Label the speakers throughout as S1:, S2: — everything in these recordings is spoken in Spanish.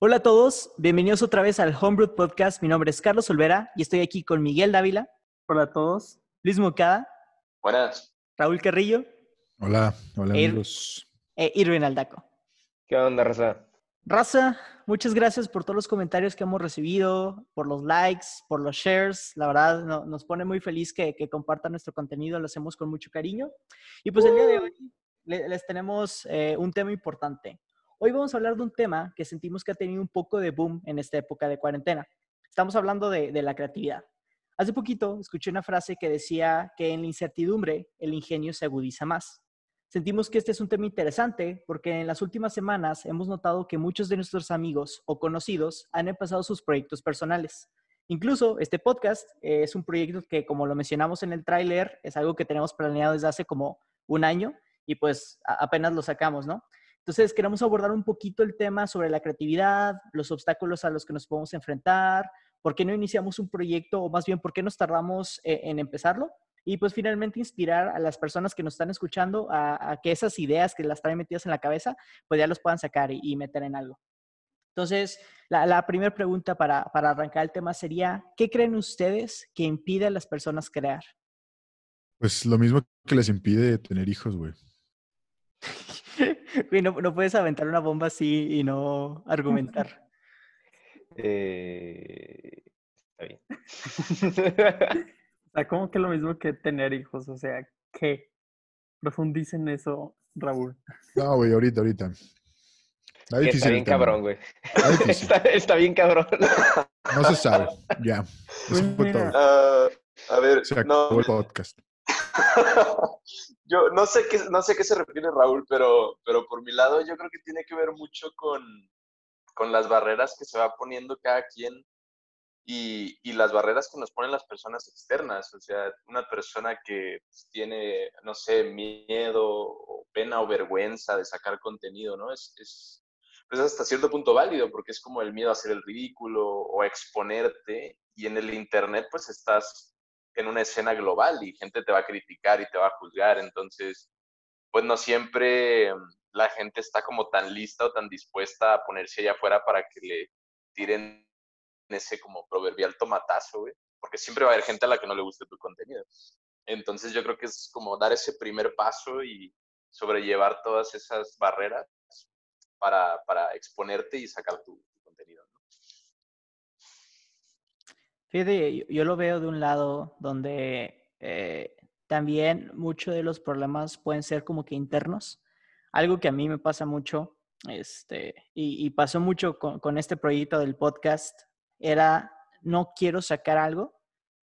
S1: Hola a todos, bienvenidos otra vez al Homebrew Podcast. Mi nombre es Carlos Olvera y estoy aquí con Miguel Dávila.
S2: Hola a todos.
S1: Luis Mocada.
S3: Buenas.
S1: Raúl Carrillo.
S4: Hola, hola
S1: Ir-
S4: amigos.
S1: E Irvin Aldaco.
S3: ¿Qué onda, Raza?
S1: Raza, muchas gracias por todos los comentarios que hemos recibido, por los likes, por los shares. La verdad, no- nos pone muy feliz que, que compartan nuestro contenido, lo hacemos con mucho cariño. Y pues el día de hoy le- les tenemos eh, un tema importante. Hoy vamos a hablar de un tema que sentimos que ha tenido un poco de boom en esta época de cuarentena. Estamos hablando de, de la creatividad. Hace poquito escuché una frase que decía que en la incertidumbre el ingenio se agudiza más. Sentimos que este es un tema interesante porque en las últimas semanas hemos notado que muchos de nuestros amigos o conocidos han empezado sus proyectos personales. Incluso este podcast es un proyecto que, como lo mencionamos en el tráiler, es algo que tenemos planeado desde hace como un año y pues apenas lo sacamos, ¿no? Entonces queremos abordar un poquito el tema sobre la creatividad, los obstáculos a los que nos podemos enfrentar, por qué no iniciamos un proyecto o más bien por qué nos tardamos eh, en empezarlo y pues finalmente inspirar a las personas que nos están escuchando a, a que esas ideas que las traen metidas en la cabeza, pues ya los puedan sacar y, y meter en algo. Entonces, la, la primera pregunta para, para arrancar el tema sería, ¿qué creen ustedes que impide a las personas crear?
S4: Pues lo mismo que les impide tener hijos, güey.
S1: Güey, no, no puedes aventar una bomba así y no argumentar.
S3: Eh, está bien.
S2: O sea, como que lo mismo que tener hijos, o sea, ¿qué? Profundicen eso, Raúl.
S4: No, güey, ahorita, ahorita. Está difícil
S3: bien cabrón, güey.
S4: Está difícil.
S3: Está, está bien cabrón.
S4: No se sabe. Ya.
S2: Pues
S4: Eso fue
S2: mira.
S4: todo.
S3: Ah, a ver,
S4: Se
S3: no,
S4: el podcast.
S3: Yo no sé qué no sé qué se refiere Raúl, pero, pero por mi lado yo creo que tiene que ver mucho con, con las barreras que se va poniendo cada quien y, y las barreras que nos ponen las personas externas. O sea, una persona que pues, tiene, no sé, miedo pena o vergüenza de sacar contenido, ¿no? Es, es pues hasta cierto punto válido porque es como el miedo a hacer el ridículo o a exponerte y en el internet pues estás en una escena global y gente te va a criticar y te va a juzgar, entonces pues no siempre la gente está como tan lista o tan dispuesta a ponerse allá afuera para que le tiren ese como proverbial tomatazo, güey, porque siempre va a haber gente a la que no le guste tu contenido. Entonces yo creo que es como dar ese primer paso y sobrellevar todas esas barreras para, para exponerte y sacar tu, contenido.
S1: Fíjate, yo, lo veo de un lado donde eh, también muchos de los problemas pueden ser como que internos. Algo que a mí me pasa mucho, este, y, y pasó mucho con, con este proyecto del podcast, era no quiero sacar algo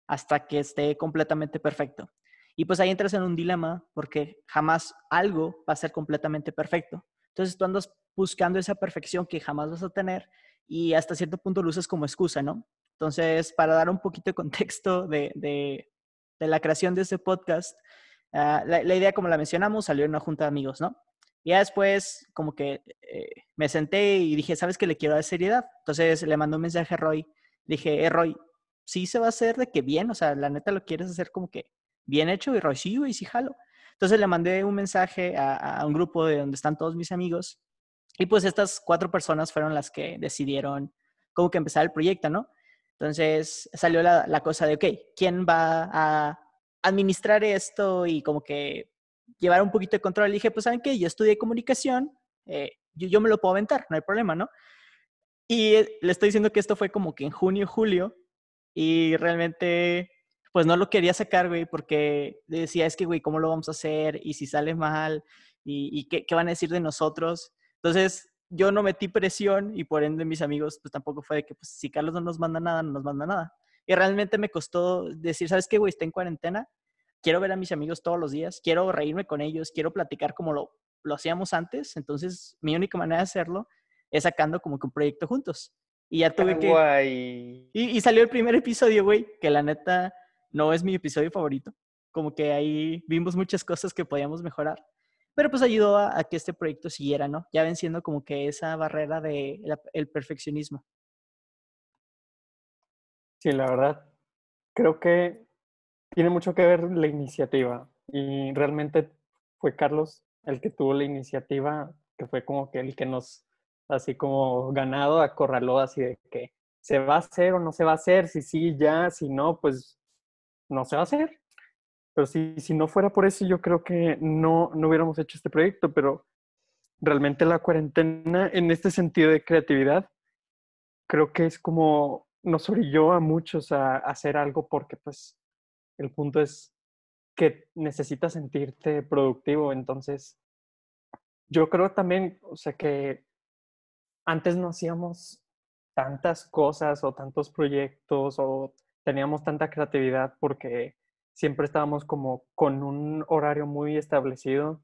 S1: hasta que esté completamente perfecto. Y pues ahí entras en un dilema porque jamás algo va a ser completamente perfecto. Entonces tú andas buscando esa perfección que jamás vas a tener y hasta cierto punto lo usas como excusa, ¿no? Entonces, para dar un poquito de contexto de, de, de la creación de este podcast, uh, la, la, idea, como la mencionamos, salió en una junta de amigos, ¿no? Y ya después, como que eh, me senté y dije, ¿sabes qué le quiero dar seriedad? Entonces le mandé un mensaje a Roy. Dije, eh, Roy, sí se va a hacer de que bien, o sea, la neta lo quieres hacer como que bien hecho. Y Roy, sí, güey, sí, jalo. Entonces le mandé un mensaje a, a un grupo de donde están todos mis amigos. Y pues estas cuatro personas fueron las que decidieron como que empezar el proyecto, ¿no? Entonces salió la, la, cosa de, ok, ¿quién va a administrar esto y como que llevar un poquito de control? Y dije, pues, ¿saben qué? Yo estudié comunicación, eh, yo, yo, me lo puedo aventar, no hay problema, ¿no? Y eh, le estoy diciendo que esto fue como que en junio, julio, y realmente, pues no lo quería sacar, güey, porque decía, es que, güey, ¿cómo lo vamos a hacer? Y si sale mal, ¿y, y qué, qué van a decir de nosotros? Entonces, yo no metí presión y por ende mis amigos pues tampoco fue de que pues si Carlos no nos manda nada, no nos manda nada. Y realmente me costó decir, ¿sabes qué, güey? Está en cuarentena, quiero ver a mis amigos todos los días, quiero reírme con ellos, quiero platicar como lo, lo hacíamos antes. Entonces, mi única manera de hacerlo es sacando como que un proyecto juntos. Y ya tuve que...
S3: Guay.
S1: Y, y salió el primer episodio, güey, que la neta no es mi episodio favorito. Como que ahí vimos muchas cosas que podíamos mejorar pero pues ayudó a, a, que este proyecto siguiera, ¿no? Ya venciendo como que esa barrera del de el perfeccionismo.
S2: Sí, la verdad, creo que tiene mucho que ver la iniciativa y realmente fue Carlos el que tuvo la iniciativa, que fue como que el que nos así como ganado, acorraló así de que se va a hacer o no se va a hacer, si sí, ya, si no, pues no se va a hacer. Pero si, si no fuera por eso, yo creo que no, no hubiéramos hecho este proyecto, pero realmente la cuarentena en este sentido de creatividad, creo que es como nos orilló a muchos a, hacer algo porque pues el punto es que necesitas sentirte productivo, entonces yo creo también, o sea, que antes no hacíamos tantas cosas o tantos proyectos o teníamos tanta creatividad porque siempre estábamos como con un horario muy establecido,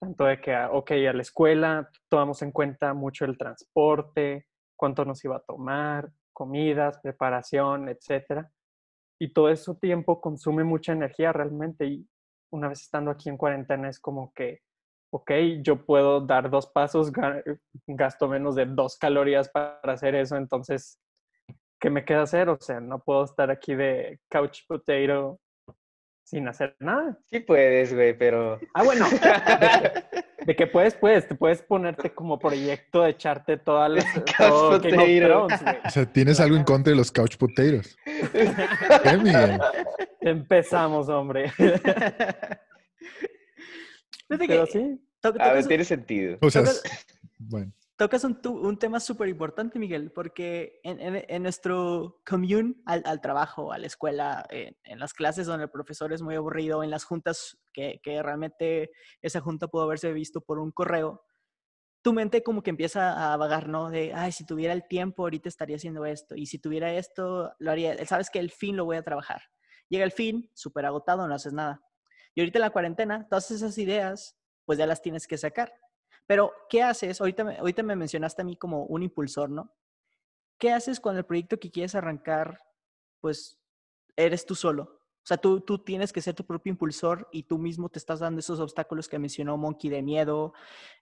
S2: tanto de que, ok, a la escuela tomamos en cuenta mucho el transporte, cuánto nos iba a tomar, comidas, preparación, etcétera. Y todo ese tiempo consume mucha energía realmente y una vez estando aquí en cuarentena es como que, ok, yo puedo dar dos pasos, gasto menos de dos calorías para hacer eso, entonces, ¿qué me queda hacer? O sea, no puedo estar aquí de couch potato sin hacer nada.
S5: Sí puedes, güey, pero...
S2: Ah, bueno. De, que puedes, puedes. Te puedes ponerte como proyecto de echarte todas las...
S5: Todo Game
S4: O sea, ¿tienes algo en contra de los couch potatoes? ¿Qué, Miguel?
S2: Empezamos, hombre. Pero sí.
S5: A ver, tiene sentido.
S4: O sea, bueno
S1: tocas un, un tema súper importante, Miguel, porque en, nuestro commune al, al, trabajo, a la escuela, en, las clases donde el profesor es muy aburrido, en las juntas que, que, realmente esa junta pudo haberse visto por un correo, tu mente como que empieza a vagar, ¿no? De, ay, si tuviera el tiempo, ahorita estaría haciendo esto, y si tuviera esto, lo haría, sabes que el fin lo voy a trabajar. Llega el fin, súper agotado, no haces nada. Y ahorita en la cuarentena, todas esas ideas, pues ya las tienes que sacar. Pero, ¿qué haces? Ahorita me, ahorita me mencionaste a mí como un impulsor, ¿no? ¿Qué haces cuando el proyecto que quieres arrancar, pues, eres tú solo? O sea, tú, tienes que ser tu propio impulsor y tú mismo te estás dando esos obstáculos que mencionó Monkey de miedo,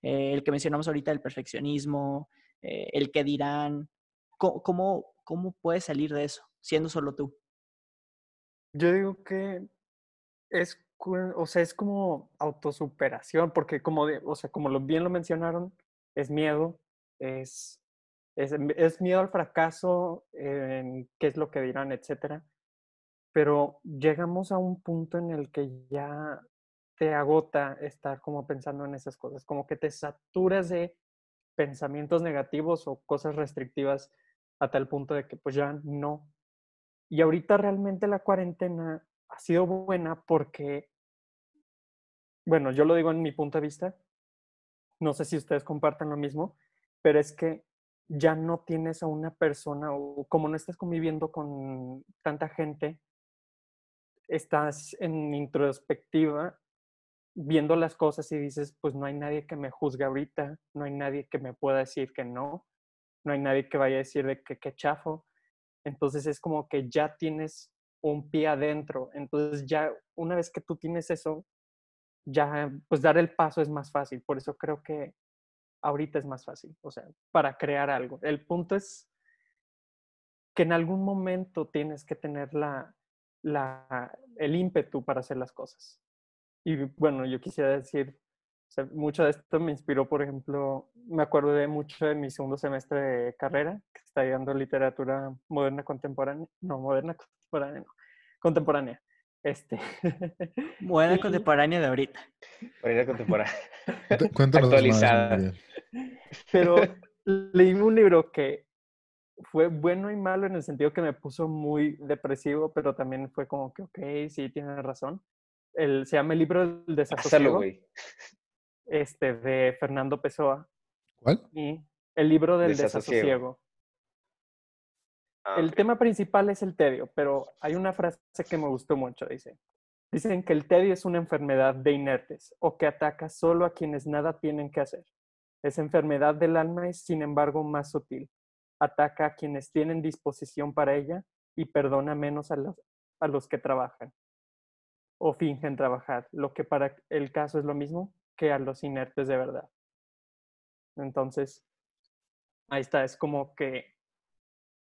S1: eh, el que mencionamos ahorita del perfeccionismo, eh, el que dirán. ¿Cómo, ¿Cómo puedes salir de eso siendo solo tú?
S2: Yo digo que es o sea, es como autosuperación, porque como, o sea, como bien lo mencionaron, es miedo, es, es, es miedo al fracaso, qué es lo que dirán, etcétera. Pero llegamos a un punto en el que ya te agota estar como pensando en esas cosas, como que te saturas de pensamientos negativos o cosas restrictivas a tal punto de que pues ya no. Y ahorita realmente la cuarentena ha sido buena porque, bueno, yo lo digo en mi punto de vista, no sé si ustedes compartan lo mismo, pero es que ya no tienes a una persona o como no estás conviviendo con tanta gente, estás en introspectiva viendo las cosas y dices, pues no hay nadie que me juzgue ahorita, no hay nadie que me pueda decir que no, no hay nadie que vaya a decir de que, que chafo. Entonces es como que ya tienes un pie adentro. Entonces ya una vez que tú tienes eso, ya pues dar el paso es más fácil. Por eso creo que ahorita es más fácil, o sea, para crear algo. El punto es que en algún momento tienes que tener la, la, el ímpetu para hacer las cosas. Y bueno, yo quisiera decir, mucho de esto me inspiró, por ejemplo, me acuerdo de mucho de mi segundo semestre de carrera, que está dando literatura moderna contemporánea, no, moderna contemporánea, contemporánea. Este.
S1: Moderna contemporánea de ahorita.
S5: Moderna contemporánea.
S4: Cuéntanos
S5: Actualizada.
S2: Pero leí un libro que fue bueno y malo en el sentido que me puso muy depresivo, pero también fue como que, ok, sí, tienes razón. El, se llama el libro del desasosiego este, de Fernando Pessoa.
S4: ¿Cuál?
S2: Y el libro del desasosiego.
S5: Ah,
S2: el
S5: ok.
S2: tema principal es el tedio, pero hay una frase que me gustó mucho, dice. Dicen que el tedio es una enfermedad de inertes o que ataca solo a quienes nada tienen que hacer. Esa enfermedad del alma es, sin embargo, más sutil. Ataca a quienes tienen disposición para ella y perdona menos a los, a los que trabajan o fingen trabajar, lo que para el caso es lo mismo que a los inertes de verdad. Entonces, ahí está, es como que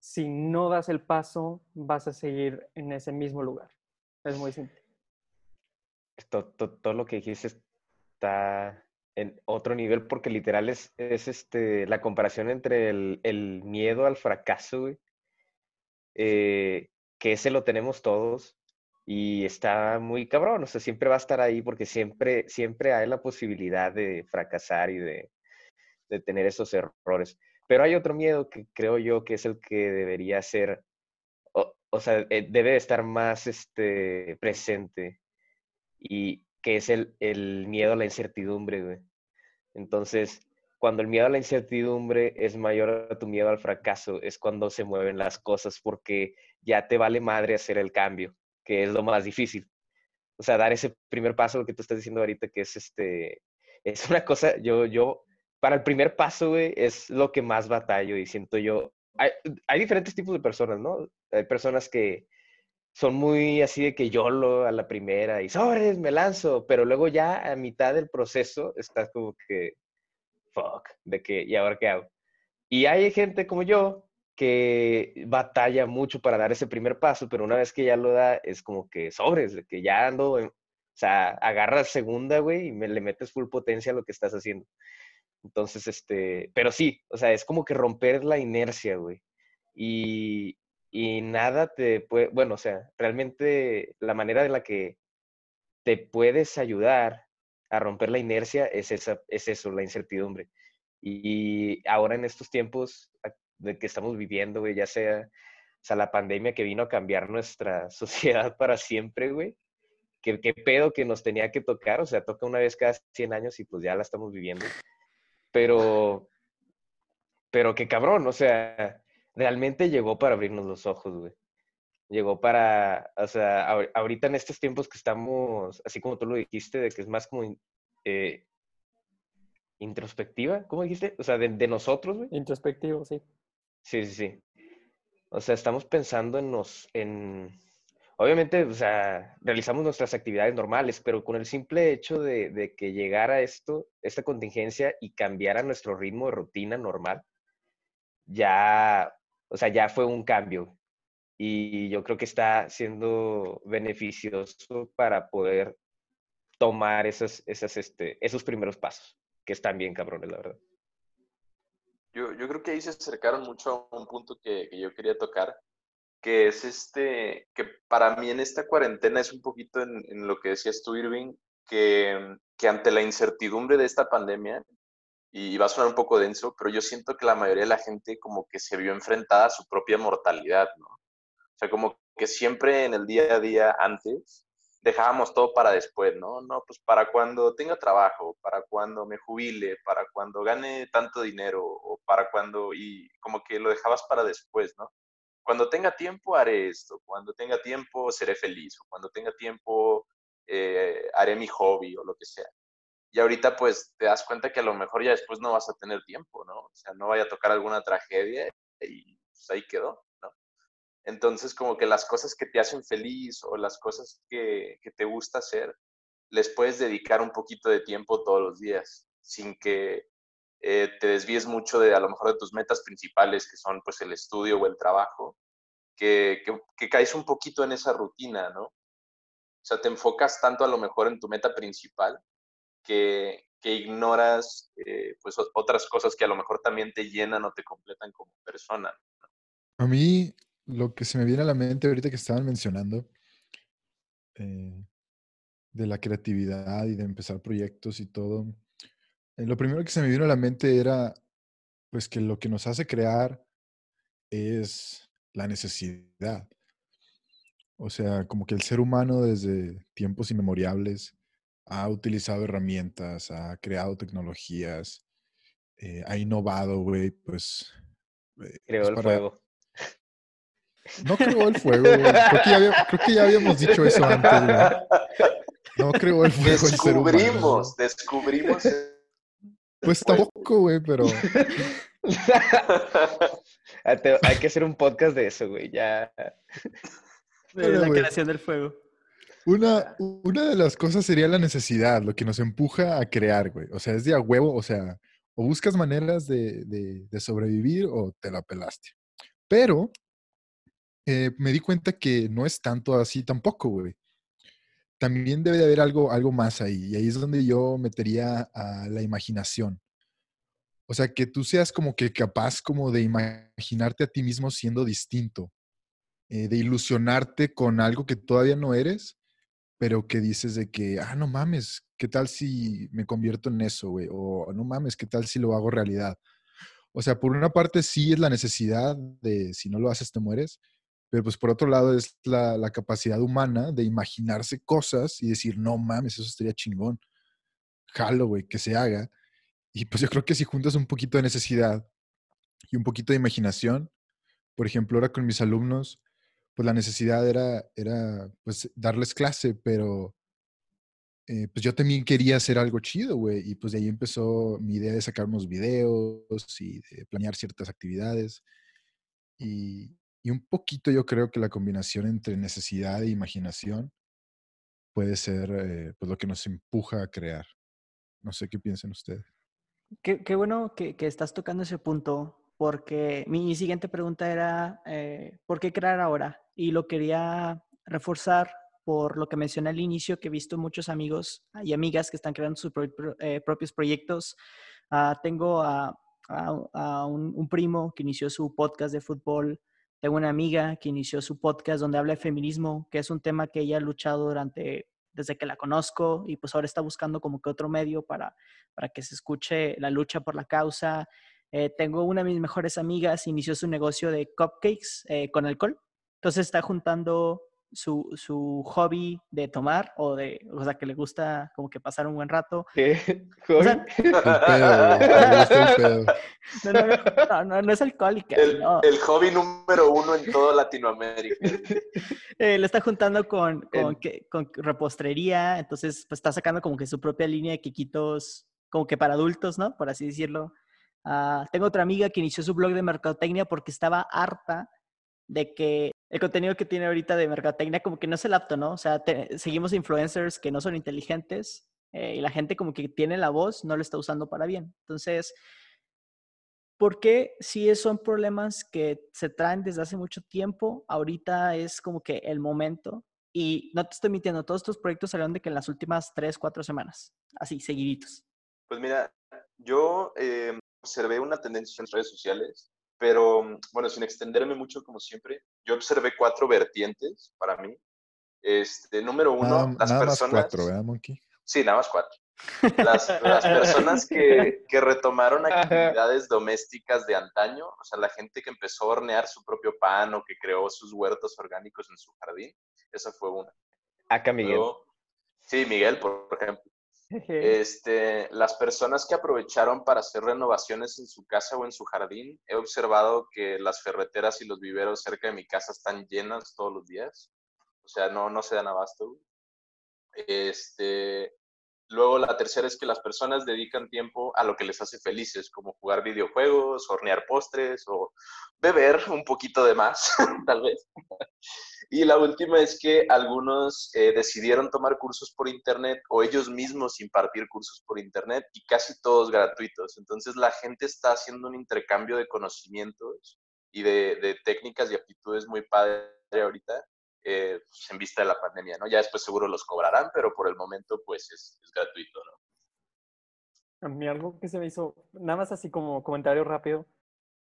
S2: si no das el paso, vas a seguir en ese mismo lugar. Es muy simple.
S5: Todo, lo que dijiste está en otro nivel porque literal es, es este, la comparación entre el, miedo al fracaso, eh, que ese lo tenemos todos y está muy cabrón, o sea, siempre va a estar ahí porque siempre, siempre hay la posibilidad de fracasar y de tener esos errores. Pero hay otro miedo que creo yo que es el que debería ser, o, o sea, eh, debe de estar más este, presente y que es el, el miedo a la incertidumbre. Entonces, cuando el miedo a la incertidumbre es mayor a tu miedo al fracaso, es cuando se mueven las cosas porque ya te vale madre hacer el cambio, que es lo más difícil. O sea, dar ese primer paso, lo que tú estás diciendo ahorita, que es este, es una cosa, yo, yo, para el primer paso, güey, es lo que más batallo y siento yo. Hay, diferentes tipos de personas, ¿no? Hay personas que son muy así de que yo lo a la primera y sobres, me lanzo, pero luego ya a mitad del proceso estás como que, fuck, de que, ¿y ahora qué hago? Y hay gente como yo que batalla mucho para dar ese primer paso, pero una vez que ya lo da, es como que sobres, de que ya ando, en- o sea, agarras segunda, güey, y me, le metes full potencia a lo que estás haciendo. Entonces, este, pero sí, o sea, es como que romper la inercia, güey. Y, y nada te puede, bueno, o sea, realmente la manera en la que te puedes ayudar a romper la inercia es, esa, es eso, la incertidumbre. Y ahora en estos tiempos de que estamos viviendo, güey, ya sea, o sea, la pandemia que vino a cambiar nuestra sociedad para siempre, güey. ¿Qué, qué pedo que nos tenía que tocar? O sea, toca una vez cada 100 años y pues ya la estamos viviendo. Pero, pero qué cabrón, o sea, realmente llegó para abrirnos los ojos, güey. Llegó para, o sea, ahor- ahorita en estos tiempos que estamos, así como tú lo dijiste, de que es más como eh, introspectiva, ¿cómo dijiste? O sea, de, de nosotros, güey.
S2: Introspectivo, sí.
S5: Sí, sí, sí. O sea, estamos pensando en nos, en, obviamente, o sea, realizamos nuestras actividades normales, pero con el simple hecho de, que llegara esto, esta contingencia y cambiara nuestro ritmo de rutina normal, ya, o sea, ya fue un cambio. Y yo creo que está siendo beneficioso para poder tomar esas, esas, este, esos primeros pasos, que están bien cabrones, la verdad.
S3: Yo, yo creo que ahí se acercaron mucho a un punto que yo quería tocar, que es este, que para mí en esta cuarentena es un poquito en, lo que decías tú, Irving, que, que ante la incertidumbre de esta pandemia, y va a sonar un poco denso, pero yo siento que la mayoría de la gente como que se vio enfrentada a su propia mortalidad, ¿no? O sea, como que siempre en el día a día antes dejábamos todo para después, ¿no? No, pues para cuando tenga trabajo, para cuando me jubile, para cuando gane tanto dinero o para cuando, y como que lo dejabas para después, ¿no? Cuando tenga tiempo haré esto, cuando tenga tiempo seré feliz o cuando tenga tiempo eh, haré mi hobby o lo que sea. Y ahorita pues te das cuenta que a lo mejor ya después no vas a tener tiempo, ¿no? O sea, no vaya a tocar alguna tragedia y pues ahí quedó, ¿no? Entonces, como que las cosas que te hacen feliz o las cosas que, que, te gusta hacer, les puedes dedicar un poquito de tiempo todos los días, sin que eh, te desvíes mucho de a lo mejor de tus metas principales, que son pues el estudio o el trabajo, que, que, caes un poquito en esa rutina, ¿no? O sea, te enfocas tanto a lo mejor en tu meta principal que, que ignoras eh, pues otras cosas que a lo mejor también te llenan o te completan como persona.
S4: A mí lo que se me viene a la mente ahorita que estaban mencionando eh, de la creatividad y de empezar proyectos y todo, lo primero que se me vino a la mente era pues que lo que nos hace crear es la necesidad. O sea, como que el ser humano desde tiempos inmemoriales ha utilizado herramientas, ha creado tecnologías, eh, ha innovado, güey, pues...
S5: Eh, creó el para... fuego.
S4: No creó el fuego. Creo que, había, creo que ya habíamos dicho eso antes. ¿no? No creó el fuego.
S3: Descubrimos, el descubrimos.
S4: Pues tampoco, güey, pero.
S5: Hay que hacer un podcast de eso, güey. Ya.
S1: De la wey, creación del fuego.
S4: Una, una de las cosas sería la necesidad, lo que nos empuja a crear, güey. O sea, es de a huevo, o sea, o buscas maneras de, de, de sobrevivir o te la pelaste. Pero eh, me di cuenta que no es tanto así tampoco, güey. También debe de haber algo, algo más ahí. Y ahí es donde yo metería a la imaginación. O sea, que tú seas como que capaz como de imaginarte a ti mismo siendo distinto, eh, de ilusionarte con algo que todavía no eres, pero que dices de que, ah, no mames, ¿qué tal si me convierto en eso, güey? O no mames, ¿qué tal si lo hago realidad? O sea, por una parte sí es la necesidad de si no lo haces te mueres, pero pues por otro lado es la, capacidad humana de imaginarse cosas y decir, no mames, eso estaría chingón. Jalo, güey, que se haga. Y pues yo creo que si juntas un poquito de necesidad y un poquito de imaginación, por ejemplo, ahora con mis alumnos, pues la necesidad era, era pues darles clase, pero eh, pues yo también quería hacer algo chido, güey. Y pues de ahí empezó mi idea de sacar unos videos y de planear ciertas actividades. Y, y un poquito yo creo que la combinación entre necesidad e imaginación puede ser eh, pues lo que nos empuja a crear. No sé qué piensan ustedes.
S1: Qué, bueno que, estás tocando ese punto, porque mi siguiente pregunta era, eh, ¿por qué crear ahora? Y lo quería reforzar por lo que mencioné al inicio, que he visto muchos amigos y amigas que están creando sus eh, propios proyectos. Uh, tengo a, un, primo que inició su podcast de fútbol tengo una amiga que inició su podcast donde habla de feminismo, que es un tema que ella ha luchado durante, desde que la conozco y pues ahora está buscando como que otro medio para, para que se escuche la lucha por la causa. Eh, tengo una de mis mejores amigas, inició su negocio de cupcakes eh, con alcohol. Entonces está juntando su, su, hobby de tomar o de, o sea, que le gusta como que pasar un buen rato. ¿Qué? O sea,
S3: el no, no, no, no, es alcohólica. El, el, hobby número uno en toda Latinoamérica.
S1: eh, le está juntando con, con, que, con, repostrería, entonces pues está sacando como que su propia línea de quiquitos como que para adultos, ¿no? Por así decirlo. Uh, tengo otra amiga que inició su blog de mercadotecnia porque estaba harta de que el contenido que tiene ahorita de mercadotecnia como que no es el apto, ¿no? O sea, seguimos influencers que no son inteligentes eh, y la gente como que tiene la voz no lo está usando para bien. Entonces, ¿por qué si son problemas que se traen desde hace mucho tiempo, ahorita es como que el momento? Y no te estoy mintiendo, todos estos proyectos salieron de que en las últimas tres, cuatro semanas, así, seguiditos.
S3: Pues mira, yo eh, observé una tendencia en redes sociales pero bueno, sin extenderme mucho como siempre, yo observé cuatro vertientes para mí. Este, número uno, las
S4: nada
S3: personas...
S4: Más cuatro, ¿verdad, Monkey?
S3: Sí, nada más cuatro. Las, las personas que, que, retomaron actividades domésticas de antaño, o sea, la gente que empezó a hornear su propio pan o que creó sus huertos orgánicos en su jardín, esa fue una.
S5: Acá Miguel.
S3: sí, Miguel, por ejemplo. Este, las personas que aprovecharon para hacer renovaciones en su casa o en su jardín, he observado que las ferreteras y los viveros cerca de mi casa están llenas todos los días. O sea, no, no se dan abasto. Este, luego la tercera es que las personas dedican tiempo a lo que les hace felices, como jugar videojuegos, hornear postres o beber un poquito de más, tal vez. Y la última es que algunos eh, decidieron tomar cursos por Internet o ellos mismos impartir cursos por Internet y casi todos gratuitos. Entonces la gente está haciendo un intercambio de conocimientos y de, técnicas y aptitudes muy padre ahorita eh, pues, en vista de la pandemia, ¿no? Ya después seguro los cobrarán, pero por el momento pues es, es gratuito, ¿no?
S2: A mí algo que se me hizo, nada más así como comentario rápido,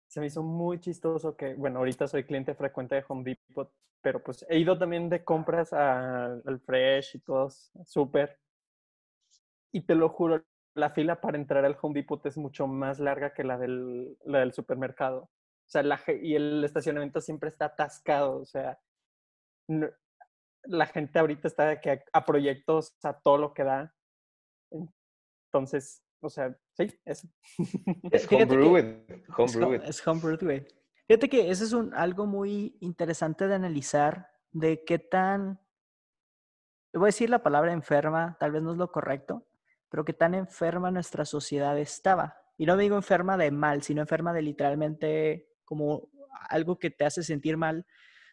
S2: se me hizo muy chistoso que, bueno, ahorita soy cliente frecuente de Home Depot, pero pues he ido también de compras al Fresh y todos, súper. Y te lo juro, la fila para entrar al Home Depot es mucho más larga que la del, la del supermercado. O sea, la, y el estacionamiento siempre está atascado. O sea, la gente ahorita está que a, a proyectos a todo lo que da. Entonces, o sea, sí, eso.
S5: Es homebrewed. Home
S1: es homebrewed, güey. Fíjate que eso es un, algo muy interesante de analizar, de qué tan, voy a decir la palabra enferma, tal vez no es lo correcto, pero qué tan enferma nuestra sociedad estaba. Y no digo enferma de mal, sino enferma de literalmente como algo que te hace sentir mal,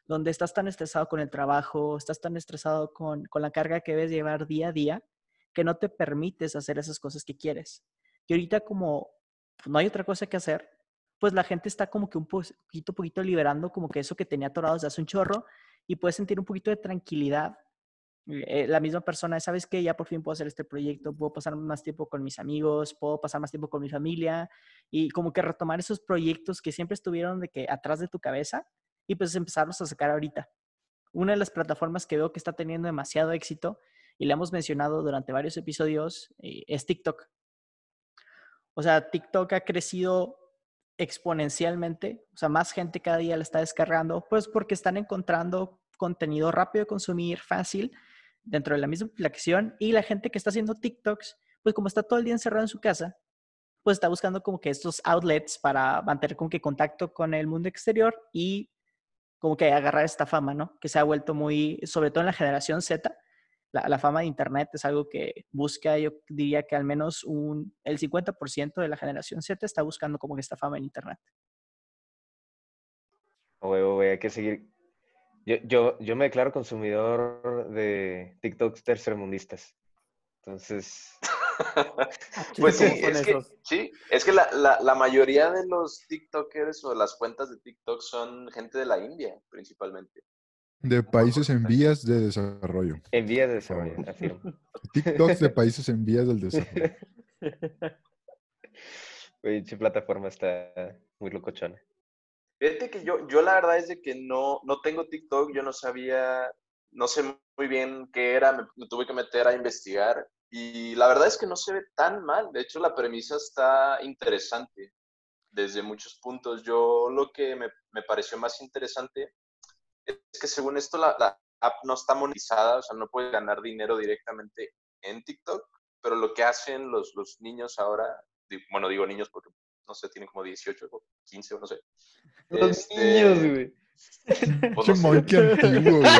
S1: donde estás tan estresado con el trabajo, estás tan estresado con, con la carga que debes llevar día a día, que no te permites hacer esas cosas que quieres. Y ahorita como pues, no hay otra cosa que hacer, pues la gente está como que un poquito, poquito liberando como que eso que tenía atorado desde hace un chorro y puedes sentir un poquito de tranquilidad eh, la misma persona, ¿sabes qué? Ya por fin puedo hacer este proyecto, puedo pasar más tiempo con mis amigos, puedo pasar más tiempo con mi familia y como que retomar esos proyectos que siempre estuvieron de que atrás de tu cabeza y pues empezarlos a sacar ahorita. Una de las plataformas que veo que está teniendo demasiado éxito y la hemos mencionado durante varios episodios eh, es TikTok. O sea, TikTok ha crecido exponencialmente, o sea, más gente cada día la está descargando, pues porque están encontrando contenido rápido de consumir, fácil, dentro de la misma aplicación y la gente que está haciendo TikToks, pues como está todo el día encerrado en su casa, pues está buscando como que estos outlets para mantener como que contacto con el mundo exterior y como que agarrar esta fama, ¿no? Que se ha vuelto muy, sobre todo en la generación Z, la, fama de Internet es algo que busca, yo diría que al menos un, el 50% de la generación Z está buscando como que esta fama en Internet.
S5: Oye, hay que seguir yo, yo, yo me declaro consumidor de TikToks tercermundistas. Entonces.
S3: Pues sí es, que, sí, es que la, la, la, mayoría de los TikTokers o las cuentas de TikTok son gente de la India, principalmente.
S4: De países en vías de desarrollo.
S5: En vías de desarrollo,
S4: TikToks de países en vías del desarrollo.
S5: Oye, plataforma está muy locochona.
S3: Fíjate que yo, yo la verdad es de que no, no tengo TikTok, yo no sabía, no sé muy bien qué era, me, tuve que meter a investigar y la verdad es que no se ve tan mal, de hecho la premisa está interesante desde muchos puntos. Yo lo que me, me pareció más interesante es que según esto la, la, app no está monetizada, o sea, no puede ganar dinero directamente en TikTok, pero lo que hacen los, los niños ahora, bueno, digo niños porque no sé, tienen como 18 o 15 o no sé.
S5: Los este, niños, güey.
S4: Pues no antiguo, güey.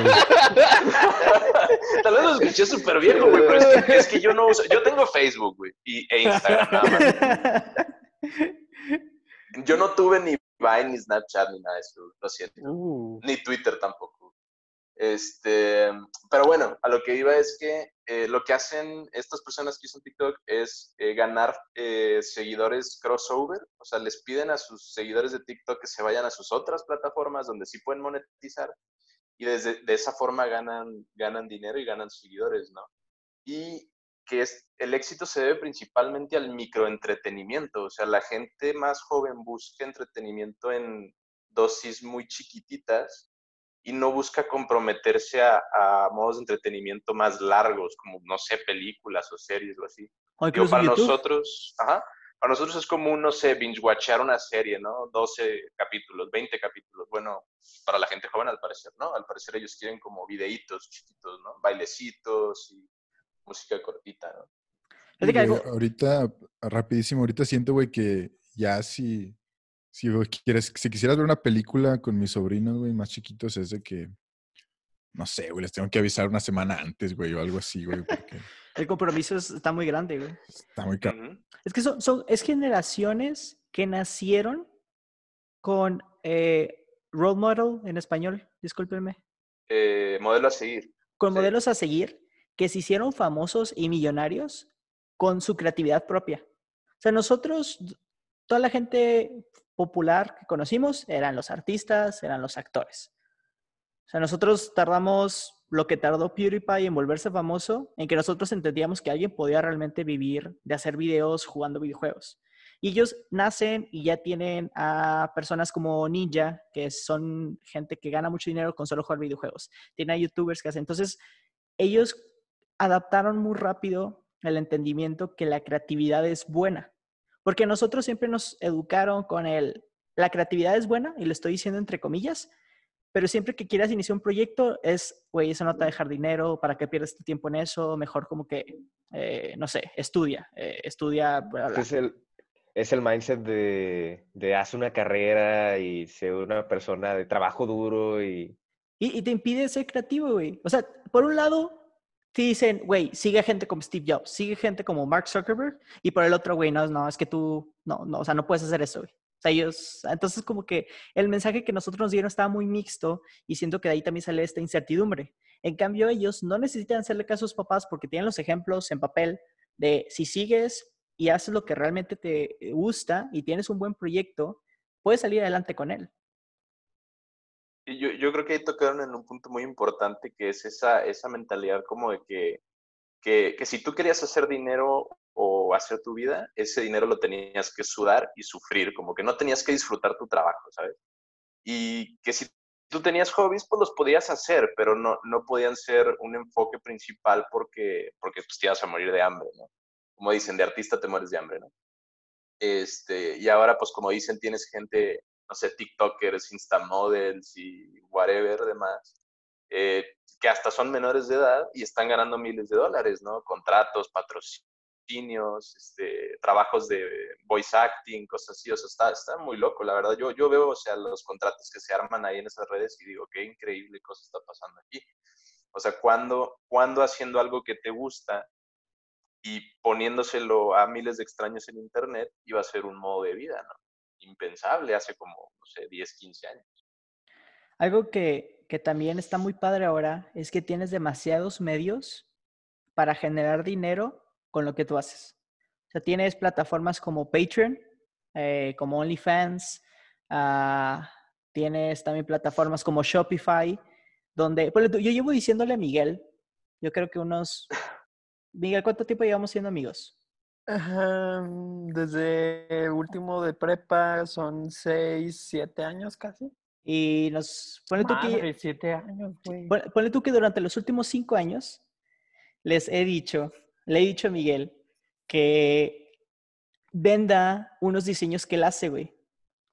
S3: Tal vez lo escuché súper viejo, güey, pero es que, es que, yo no uso, yo tengo Facebook, güey, y, e Instagram nada más. Yo no tuve ni Vine, ni Snapchat, ni nada de eso, lo siento. Uh. Ni Twitter tampoco. Este, pero bueno, a lo que iba es que eh, lo que hacen estas personas que usan TikTok es eh, ganar eh, seguidores crossover, o sea, les piden a sus seguidores de TikTok que se vayan a sus otras plataformas donde sí pueden monetizar y desde de esa forma ganan, ganan dinero y ganan seguidores, ¿no? Y que es, el éxito se debe principalmente al microentretenimiento, o sea, la gente más joven busca entretenimiento en dosis muy chiquititas y no busca comprometerse a, modos de entretenimiento más largos, como, no sé, películas o series o así. O para nosotros, ajá, para nosotros es como, no sé, binge-watchar una serie, ¿no? 12 capítulos, 20 capítulos. Bueno, para la gente joven al parecer, ¿no? Al parecer ellos quieren como videitos chiquitos, ¿no? Bailecitos y música cortita, ¿no?
S4: ahorita, rapidísimo, ahorita siento, güey, que ya si si, quieres, si quisieras ver una película con mis sobrinos, güey, más chiquitos, es de que, no sé, güey, les tengo que avisar una semana antes, güey, o algo así, güey. Porque...
S1: El compromiso está muy grande, güey.
S4: Está muy caro.
S1: Es que son, son, es generaciones que nacieron con eh, role model en español, discúlpenme.
S3: Eh, modelo a seguir.
S1: Con modelos a seguir que se hicieron famosos y millonarios con su creatividad propia. O sea, nosotros, toda la gente popular que conocimos eran los artistas, eran los actores. O sea, nosotros tardamos lo que tardó PewDiePie en volverse famoso, en que nosotros entendíamos que alguien podía realmente vivir de hacer videos jugando videojuegos. Y ellos nacen y ya tienen a personas como Ninja, que son gente que gana mucho dinero con solo jugar videojuegos. Tienen a youtubers que hacen. Entonces, ellos adaptaron muy rápido el entendimiento que la creatividad es buena. Porque nosotros siempre nos educaron con el, la creatividad es buena, y lo estoy diciendo entre comillas, pero siempre que quieras iniciar un proyecto es, güey, eso no te va a dejar dinero, ¿para qué pierdes tu tiempo en eso? Mejor como que, eh, no sé, estudia, eh, estudia.
S5: Es el, es el mindset de, de haz una carrera y ser una persona de trabajo duro y...
S1: Y, y te impide ser creativo, güey. O sea, por un lado, te dicen, güey, sigue gente como Steve Jobs, sigue gente como Mark Zuckerberg, y por el otro, güey, no, no, es que tú, no, no, o sea, no puedes hacer eso, güey. O sea, ellos, entonces como que el mensaje que nosotros nos dieron estaba muy mixto y siento que de ahí también sale esta incertidumbre. En cambio, ellos no necesitan hacerle caso a sus papás porque tienen los ejemplos en papel de si sigues y haces lo que realmente te gusta y tienes un buen proyecto, puedes salir adelante con él.
S3: Yo, yo creo que ahí tocaron en un punto muy importante que es esa, esa mentalidad como de que, que, que si tú querías hacer dinero o hacer tu vida, ese dinero lo tenías que sudar y sufrir, como que no tenías que disfrutar tu trabajo, ¿sabes? Y que si tú tenías hobbies, pues los podías hacer, pero no, no podían ser un enfoque principal porque, porque pues, te ibas a morir de hambre, ¿no? Como dicen, de artista te mueres de hambre, ¿no? Este, y ahora, pues como dicen, tienes gente, no sé, TikTokers, Instamodels y whatever demás, eh, que hasta son menores de edad y están ganando miles de dólares, ¿no? Contratos, patrocinios, este, trabajos de voice acting, cosas así, o sea, está, está muy loco, la verdad. Yo, yo veo, o sea, los contratos que se arman ahí en esas redes y digo, qué increíble cosa está pasando aquí. O sea, cuando, cuando haciendo algo que te gusta y poniéndoselo a miles de extraños en Internet iba a ser un modo de vida, ¿no? Impensable hace como, no sé, 10, 15 años.
S1: Algo que, que también está muy padre ahora es que tienes demasiados medios para generar dinero con lo que tú haces. O sea, tienes plataformas como Patreon, eh, como OnlyFans, ah, tienes también plataformas como Shopify, donde, yo llevo diciéndole a Miguel, yo creo que unos Miguel, ¿cuánto tiempo llevamos siendo amigos?
S2: Ajá, desde el último de prepa son seis, siete años casi.
S1: Y nos pone tú que
S2: siete años, güey.
S1: pon- ponle tú que durante los últimos cinco años les he dicho, le he dicho a Miguel que venda unos diseños que él hace, güey.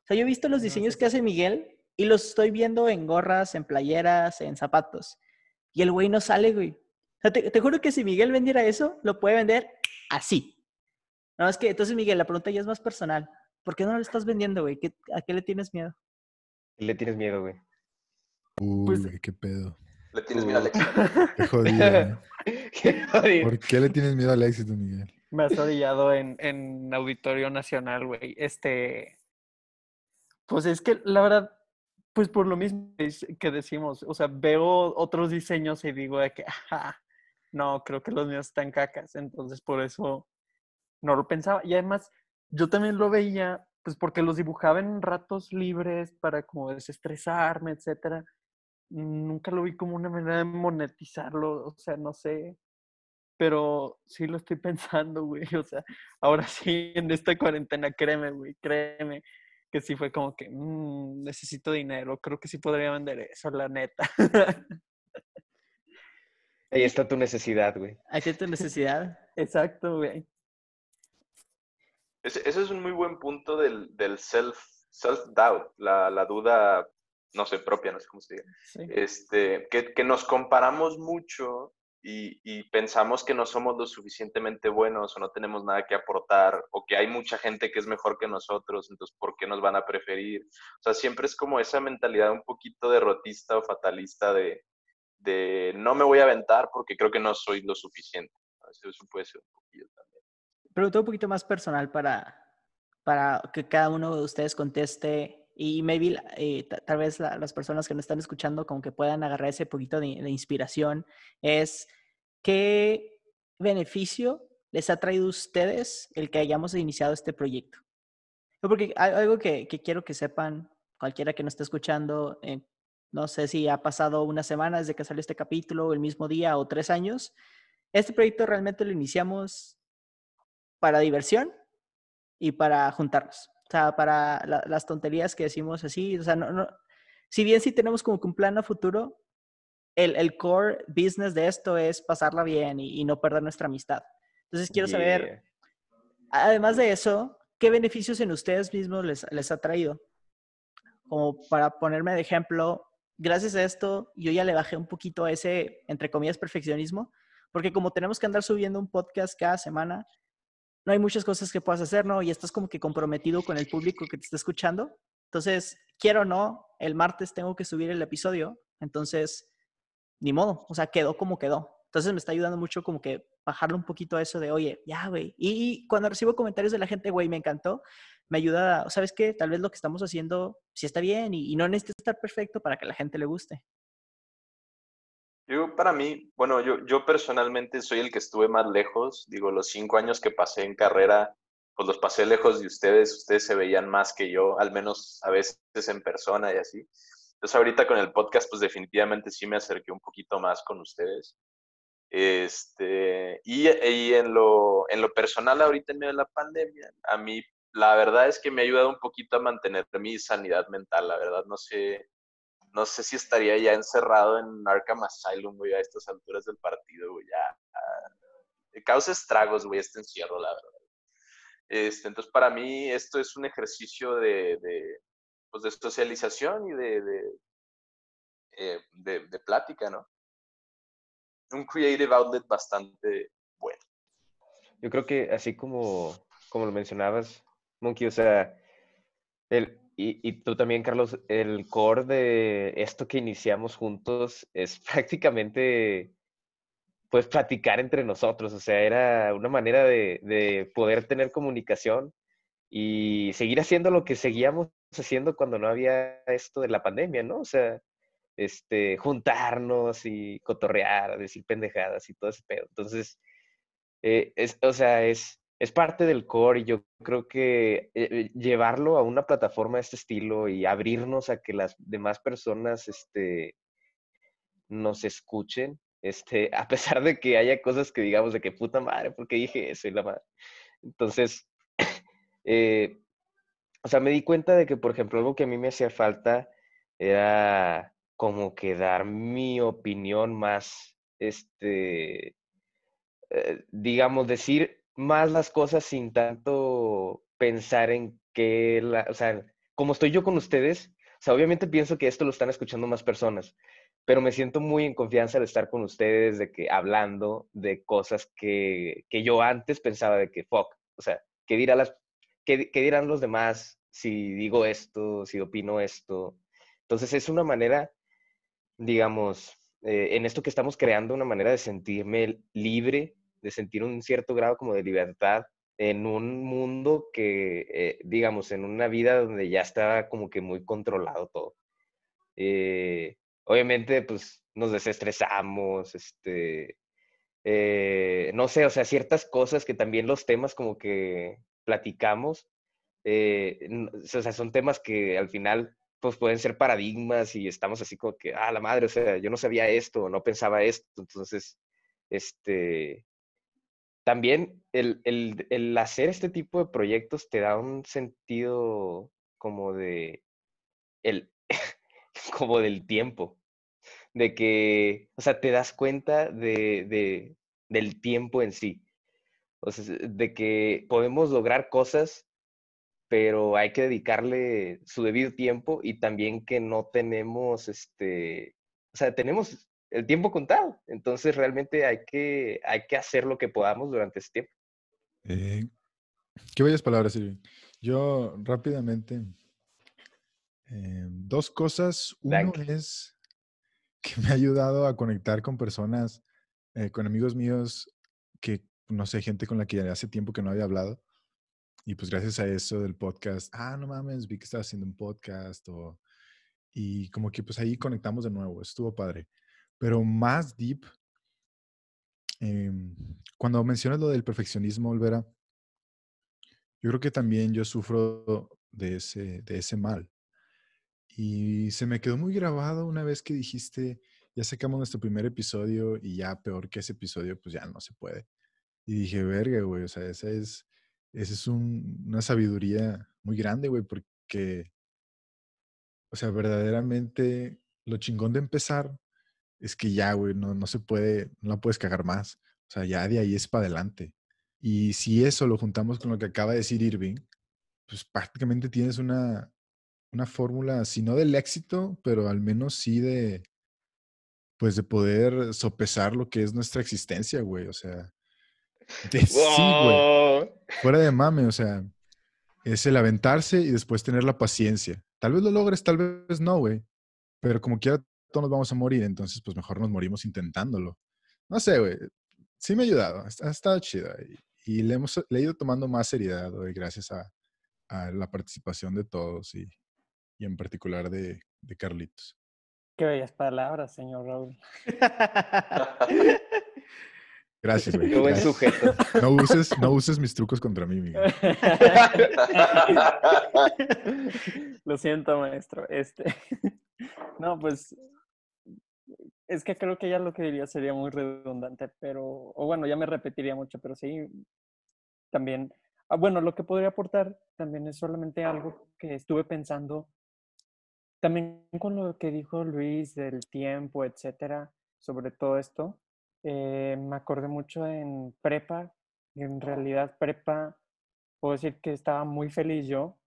S1: O sea, yo he visto los
S2: No,
S1: diseños
S2: sí,
S1: que hace Miguel y los estoy viendo en gorras, en playeras, en zapatos. Y el güey no sale, güey. O sea, te, te juro que si Miguel vendiera eso, lo puede vender así. No, es que entonces, Miguel, la pregunta ya es más personal. ¿Por qué no lo estás vendiendo, güey? ¿Qué- ¿A qué le tienes miedo?
S5: Le tienes miedo, güey.
S4: Uy,
S2: Pues-
S4: güey, qué pedo.
S3: Le tienes miedo al éxito.
S4: Qué jodido.
S5: Qué jodido.
S4: ¿Por qué le tienes miedo al éxito, Miguel?
S2: Me has orillado en, en Auditorio Nacional, güey. Este. Pues es que la verdad, pues por lo mismo es que decimos, o sea, veo otros diseños y digo de que, ajá, no, creo que los míos están cacas. Entonces por eso no lo pensaba. Y además, yo también lo veía, pues porque los dibujaba en ratos libres para como desestresarme, etcétera. Nunca lo vi como una manera de monetizarlo, o sea, no sé pero sí lo estoy pensando, güey. O sea, ahora sí, en esta cuarentena, créeme, güey, créeme, que sí fue como que "Mm, necesito dinero, creo que sí podría vender eso, la neta.
S5: Ahí está tu necesidad, güey.
S1: Ahí tiene tu necesidad.
S2: Exacto, güey.
S3: Ese, ese es un muy buen punto del, del self, self-doubt, la, la duda, no sé, propia, no sé cómo se diga.
S2: Sí.
S3: Este, que, que nos comparamos mucho y, y pensamos que no somos lo suficientemente buenos o no tenemos nada que aportar o que hay mucha gente que es mejor que nosotros, entonces ¿por qué nos van a preferir? O sea, siempre es como esa mentalidad un poquito derrotista o fatalista de, de no me voy a aventar porque creo que no soy lo suficiente. Eso, eso puede ser un poquillo también.
S1: Pregunta un poquito más personal para, para que cada uno de ustedes conteste y maybe eh, ta- tal vez la- las personas que nos están escuchando como que puedan agarrar ese poquito de, inspiración es qué beneficio les ha traído a ustedes el que hayamos iniciado este proyecto. Porque algo que, que quiero que sepan, cualquiera que nos esté escuchando, eh, no sé si ha pasado una semana desde que salió este capítulo, el mismo día o tres años. Este proyecto realmente lo iniciamos para diversión y para juntarnos. O sea, para la- las tonterías que decimos así. O sea, no, no, si bien sí tenemos como que un plan a futuro, el, el core business de esto es pasarla bien y, y no perder nuestra amistad. Entonces quiero saber,
S5: Yeah.
S1: además de eso, ¿qué beneficios en ustedes mismos les, les ha traído? Como para ponerme de ejemplo, gracias a esto yo ya le bajé un poquito a ese, entre comillas, perfeccionismo, porque como tenemos que andar subiendo un podcast cada semana, no hay muchas cosas que puedas hacer, ¿no? Y estás como que comprometido con el público que te está escuchando. Entonces, quiero o no, el martes tengo que subir el episodio, entonces, ni modo, o sea, quedó como quedó. Entonces me está ayudando mucho como que bajarle un poquito a eso de, oye, ya, güey. Y, cuando recibo comentarios de la gente, güey, me encantó, me ayuda, ¿sabes qué? Tal vez lo que estamos haciendo sí está bien y, y no necesita estar perfecto para que la gente le guste.
S3: Yo, para mí, bueno, yo, yo personalmente soy el que estuve más lejos. Digo, los cinco años que pasé en carrera, pues los pasé lejos de ustedes. Ustedes se veían más que yo, al menos a veces en persona y así. Entonces ahorita con el podcast, pues definitivamente sí me acerqué un poquito más con ustedes. Este, y, y en, lo, en lo personal ahorita en medio de la pandemia, a mí la verdad es que me ha ayudado un poquito a mantener mi sanidad mental, la verdad no sé, no sé si estaría ya encerrado en Arkham Asylum, güey, a estas alturas del partido, güey, ya. Ah, causa estragos, güey, este encierro, la verdad. Este, entonces, para mí, esto es un ejercicio de, de, pues, de socialización y de, de, eh, de, de plática, ¿no? Un creative outlet bastante bueno.
S5: Yo creo que así como, como lo mencionabas, Monkey, o sea, el, y, y, tú también, Carlos, el core de esto que iniciamos juntos es prácticamente, pues, platicar entre nosotros. O sea, era una manera de, de poder tener comunicación y seguir haciendo lo que seguíamos haciendo cuando no había esto de la pandemia, ¿no? O sea, este, juntarnos y cotorrear, decir pendejadas y todo ese pedo. Entonces, eh, es, o sea, es, es parte del core y yo creo que eh, llevarlo a una plataforma de este estilo y abrirnos a que las demás personas este, nos escuchen, este, a pesar de que haya cosas que digamos de que puta madre, porque dije eso y la madre. Entonces, eh, o sea, me di cuenta de que, por ejemplo, algo que a mí me hacía falta era como que dar mi opinión más, este, eh, digamos, decir más las cosas sin tanto pensar en que, la, o sea, como estoy yo con ustedes, o sea, obviamente pienso que esto lo están escuchando más personas, pero me siento muy en confianza de estar con ustedes, de que hablando de cosas que, que yo antes pensaba de que, fuck, o sea, ¿qué, dirá las, qué, qué dirán los demás si digo esto, si opino esto? Entonces es una manera, digamos, eh, en esto que estamos creando, una manera de sentirme libre de sentir un cierto grado como de libertad en un mundo que, eh, digamos, en una vida donde ya está como que muy controlado todo. Eh, obviamente, pues nos desestresamos, este, eh, no sé, o sea, ciertas cosas que también los temas como que platicamos, o sea, son temas que al final pues pueden ser paradigmas y estamos así como que, ah, la madre, o sea, yo no sabía esto, no pensaba esto, entonces, este, también el, el, el, hacer este tipo de proyectos te da un sentido como de el como del tiempo de que o sea te das cuenta de, de, del tiempo en sí. O sea, de que podemos lograr cosas pero hay que dedicarle su debido tiempo y también que no tenemos este o sea tenemos el tiempo contado. Entonces realmente hay que, hay que hacer lo que podamos durante ese tiempo.
S4: Eh, qué bellas palabras, Silvia. Yo rápidamente, eh, dos cosas. Uno es que me ha ayudado a conectar con personas, eh, con amigos míos que, no sé, gente con la que hace tiempo que no había hablado. Y pues gracias a eso del podcast, ah, no mames, vi que estaba haciendo un podcast o... Y como que pues ahí conectamos de nuevo, estuvo padre. Pero más deep, eh, cuando mencionas lo del perfeccionismo, Olvera, yo creo que también yo sufro de ese, de ese mal. Y se me quedó muy grabado una vez que dijiste, ya sacamos nuestro primer episodio y ya peor que ese episodio, pues ya no se puede. Y dije, verga, güey, o sea, esa es, esa es un, una sabiduría muy grande, güey, porque, o sea, verdaderamente lo chingón de empezar es que ya, güey, no, no se puede, no la puedes cagar más. O sea, ya de ahí es para adelante. Y si eso lo juntamos con lo que acaba de decir Irving, pues prácticamente tienes una, una fórmula, si no del éxito, pero al menos sí de, pues de poder sopesar lo que es nuestra existencia, güey. O sea, de, sí, güey. Fuera de mame, o sea, es el aventarse y después tener la paciencia. Tal vez lo logres, tal vez no, güey. Pero como quiera, todos nos vamos a morir, entonces pues mejor nos morimos intentándolo. No sé, güey. Sí me ha ayudado, ha, estado chida y, le, hemos, le he ido tomando más seriedad, güey, gracias a, a, la participación de todos y, y en particular de, de, Carlitos.
S2: Qué bellas palabras, señor Raúl.
S4: Gracias, güey.
S5: Qué buen sujeto.
S4: No uses, no uses mis trucos contra mí, Miguel.
S2: Lo siento, maestro. Este. No, pues es que creo que ya lo que diría sería muy redundante, pero, o bueno, ya me repetiría mucho, pero sí, también, ah, bueno, lo que podría aportar también es solamente algo que estuve pensando, también con lo que dijo Luis del tiempo, etcétera, sobre todo esto, eh, me acordé mucho en prepa, en realidad prepa, puedo decir que estaba muy feliz yo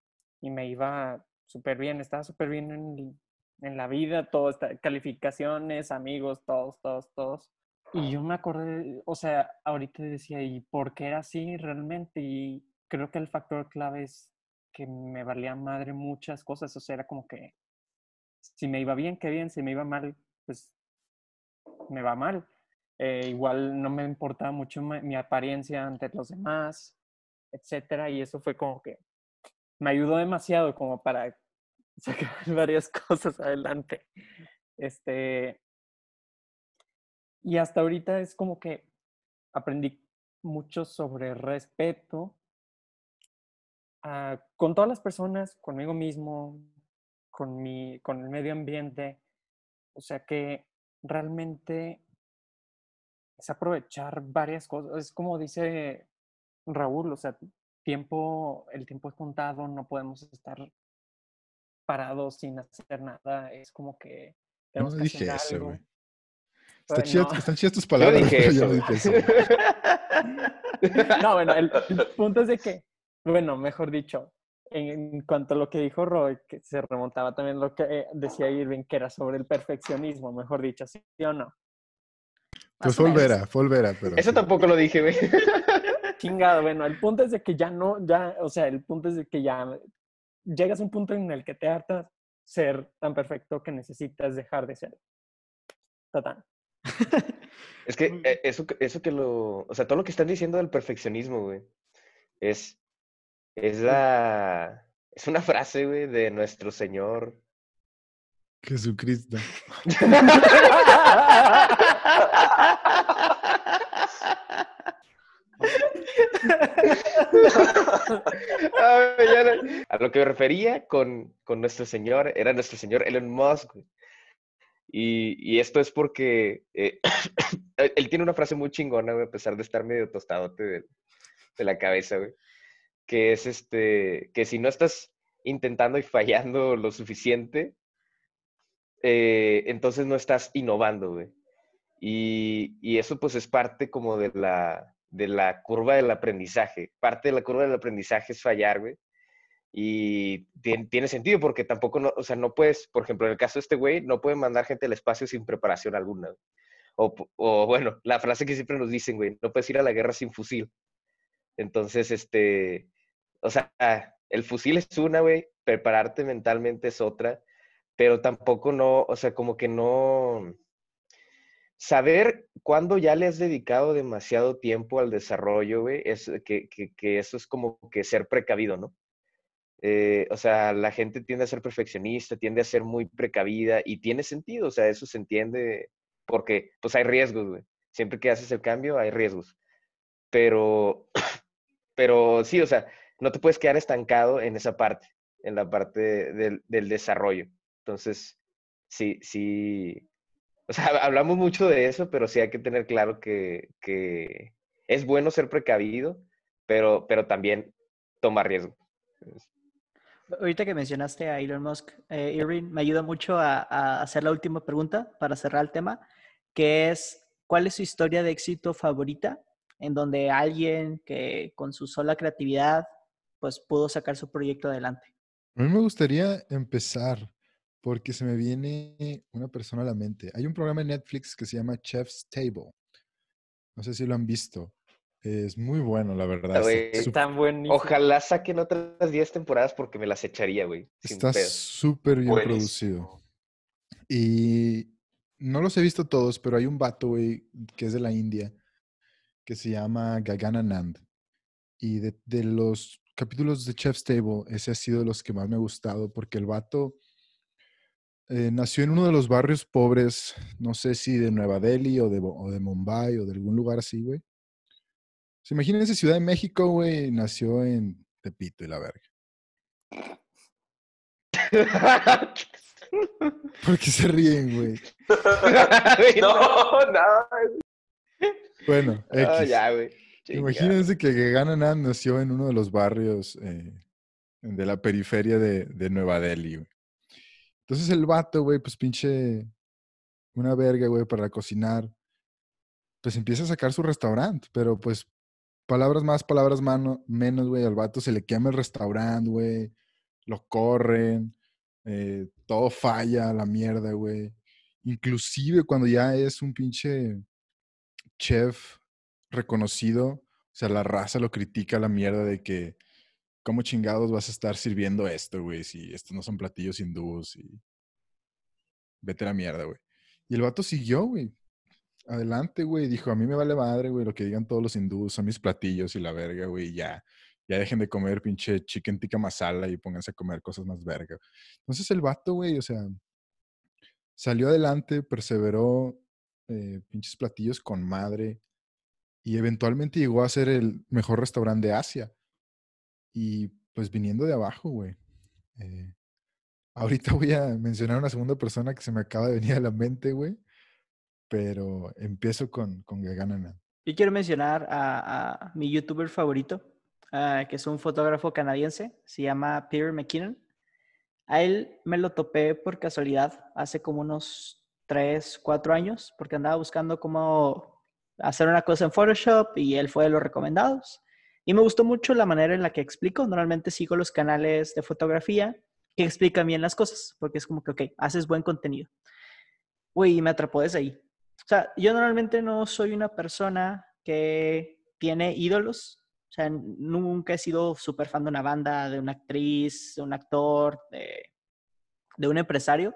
S2: y me iba súper bien, estaba súper bien en, en la vida, todo, está, calificaciones, amigos, todos, todos, todos. Y yo me acordé, o sea, ahorita decía, ¿y por qué era así realmente? Y creo que el factor clave es que me valía madre muchas cosas, o sea, era como que si me iba bien, qué bien, si me iba mal, pues me va mal. Eh, igual no me importaba mucho mi apariencia ante los demás, etcétera, y eso fue como que me ayudó demasiado como para sacar varias cosas adelante. Este, y hasta ahorita es como que aprendí mucho sobre respeto con todas las personas, conmigo mismo, con, mi, con el medio ambiente. O sea que realmente es aprovechar varias cosas. Es como dice Raúl, o sea, tiempo, el tiempo es contado, no podemos estar parados sin hacer nada. Es como que
S4: tenemos no que dije hacer eso. Está chido, Están chidas tus palabras,
S5: yo dije
S4: yo
S5: no
S4: dije eso.
S2: no, bueno, el, el, punto es de que, bueno, mejor dicho, en, cuanto a lo que dijo Roy, que se remontaba también lo que decía Irving, que era sobre el perfeccionismo, mejor dicho, ¿sí o no?
S4: Pues volverá, volverá, pero.
S5: Eso tampoco lo dije, güey.
S2: Chingado, bueno, el punto es de que ya no, ya, o sea, el punto es de que ya llegas a un punto en el que te hartas ser tan perfecto que necesitas dejar de ser. Tatán.
S5: Es que eh, eso, eso que lo, o sea, todo lo que están diciendo del perfeccionismo, güey, es, es la, es una frase, güey, de nuestro Señor.
S4: Jesucristo.
S5: a lo que me refería con, con, nuestro señor, era nuestro señor Elon Musk. Y, y esto es porque eh, él tiene una frase muy chingona, a pesar de estar medio tostadote de, la cabeza, que es este, que si no estás intentando y fallando lo suficiente, eh, entonces no estás innovando, güey. Y, y, eso pues es parte como de la, de la curva del aprendizaje. Parte de la curva del aprendizaje es fallar, güey. Y tiene, sentido porque tampoco, no, o sea, no puedes, por ejemplo, en el caso de este güey, no puede mandar gente al espacio sin preparación alguna. O, o, bueno, la frase que siempre nos dicen, güey, no puedes ir a la guerra sin fusil. Entonces, este, o sea, el fusil es una, güey, prepararte mentalmente es otra, pero tampoco no, o sea, como que no, saber cuándo ya le has dedicado demasiado tiempo al desarrollo, güey, es que, que, eso es como que ser precavido, ¿no? Eh, o sea, la gente tiende a ser perfeccionista, tiende a ser muy precavida y tiene sentido, o sea, eso se entiende porque pues hay riesgos, güey. Siempre que haces el cambio hay riesgos. Pero, pero sí, o sea, no te puedes quedar estancado en esa parte, en la parte del desarrollo. Entonces, sí, sí, o sea, hablamos mucho de eso, pero sí hay que tener claro que, que es bueno ser precavido, pero, pero también tomar riesgo.
S1: Ahorita que mencionaste a Elon Musk, eh, Irving, me ayuda mucho a, a, hacer la última pregunta para cerrar el tema, que es, ¿cuál es su historia de éxito favorita en donde alguien que con su sola creatividad pues pudo sacar su proyecto adelante?
S4: A mí me gustaría empezar porque se me viene una persona a la mente. Hay un programa en Netflix que se llama Chef's Table. No sé si lo han visto. Es muy bueno, la verdad.
S5: Está, buenísimo. Ojalá saquen otras 10 temporadas porque me las echaría, güey.
S4: Está súper bien producido. Y no los he visto todos, pero hay un vato, güey, que es de la India, que se llama Gagana Nand. Y de, de los capítulos de Chef's Table, ese ha sido de los que más me ha gustado porque el vato eh, nació en uno de los barrios pobres, no sé si de Nueva Delhi o de, o de Mumbai o de algún lugar así, güey. Se imagínense Ciudad de México, güey, nació en Tepito y la verga. ¿Por qué se ríen, güey?
S3: no, nada.
S4: Bueno, X.
S5: ya, güey.
S4: Imagínense que Gegananan nació en uno de los barrios eh, de la periferia de, de Nueva Delhi, güey. Entonces el vato, güey, pues pinche una verga, güey, para cocinar. Pues empieza a sacar su restaurante, pero pues palabras más, palabras menos, güey, al vato se le quema el restaurante, güey. Lo corren, eh, todo falla la mierda, güey. Inclusive cuando ya es un pinche chef reconocido, o sea, la raza lo critica la mierda de que, ¿cómo chingados vas a estar sirviendo esto, güey? Si estos no son platillos hindús y vete a la mierda, güey. Y el vato siguió, güey. Adelante, güey. Dijo, a mí me vale madre, güey, lo que digan todos los hindús, son mis platillos y la verga, güey, ya. Ya dejen de comer pinche chicken tikka masala y pónganse a comer cosas más verga. Entonces el vato, güey, o sea, salió adelante, perseveró, eh, pinches platillos con madre y eventualmente llegó a ser el mejor restaurante de Asia. Y pues viniendo de abajo, güey. Eh, ahorita voy a mencionar una segunda persona que se me acaba de venir a la mente, güey. Pero empiezo con, con Gaganana.
S1: Yo quiero mencionar a, mi youtuber favorito, ah, que es un fotógrafo canadiense, se llama Peter McKinnon. A él me lo topé por casualidad hace como unos 3, 4 años, porque andaba buscando cómo hacer una cosa en Photoshop y él fue de los recomendados. Y me gustó mucho la manera en la que explico. Normalmente sigo los canales de fotografía que explican bien las cosas, porque es como que, ok, haces buen contenido. Güey, y me atrapó desde ahí. O sea, yo normalmente no soy una persona que tiene ídolos. O sea, nunca he sido súper fan de una banda, de una actriz, de un actor, de, de un empresario,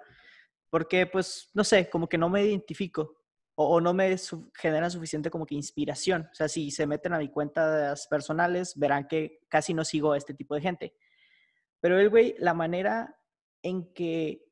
S1: porque pues, no sé, como que no me identifico o, no me su genera suficiente como que inspiración. O sea, si se meten a mi cuentas personales, verán que casi no sigo a este tipo de gente. Pero el güey, la manera en que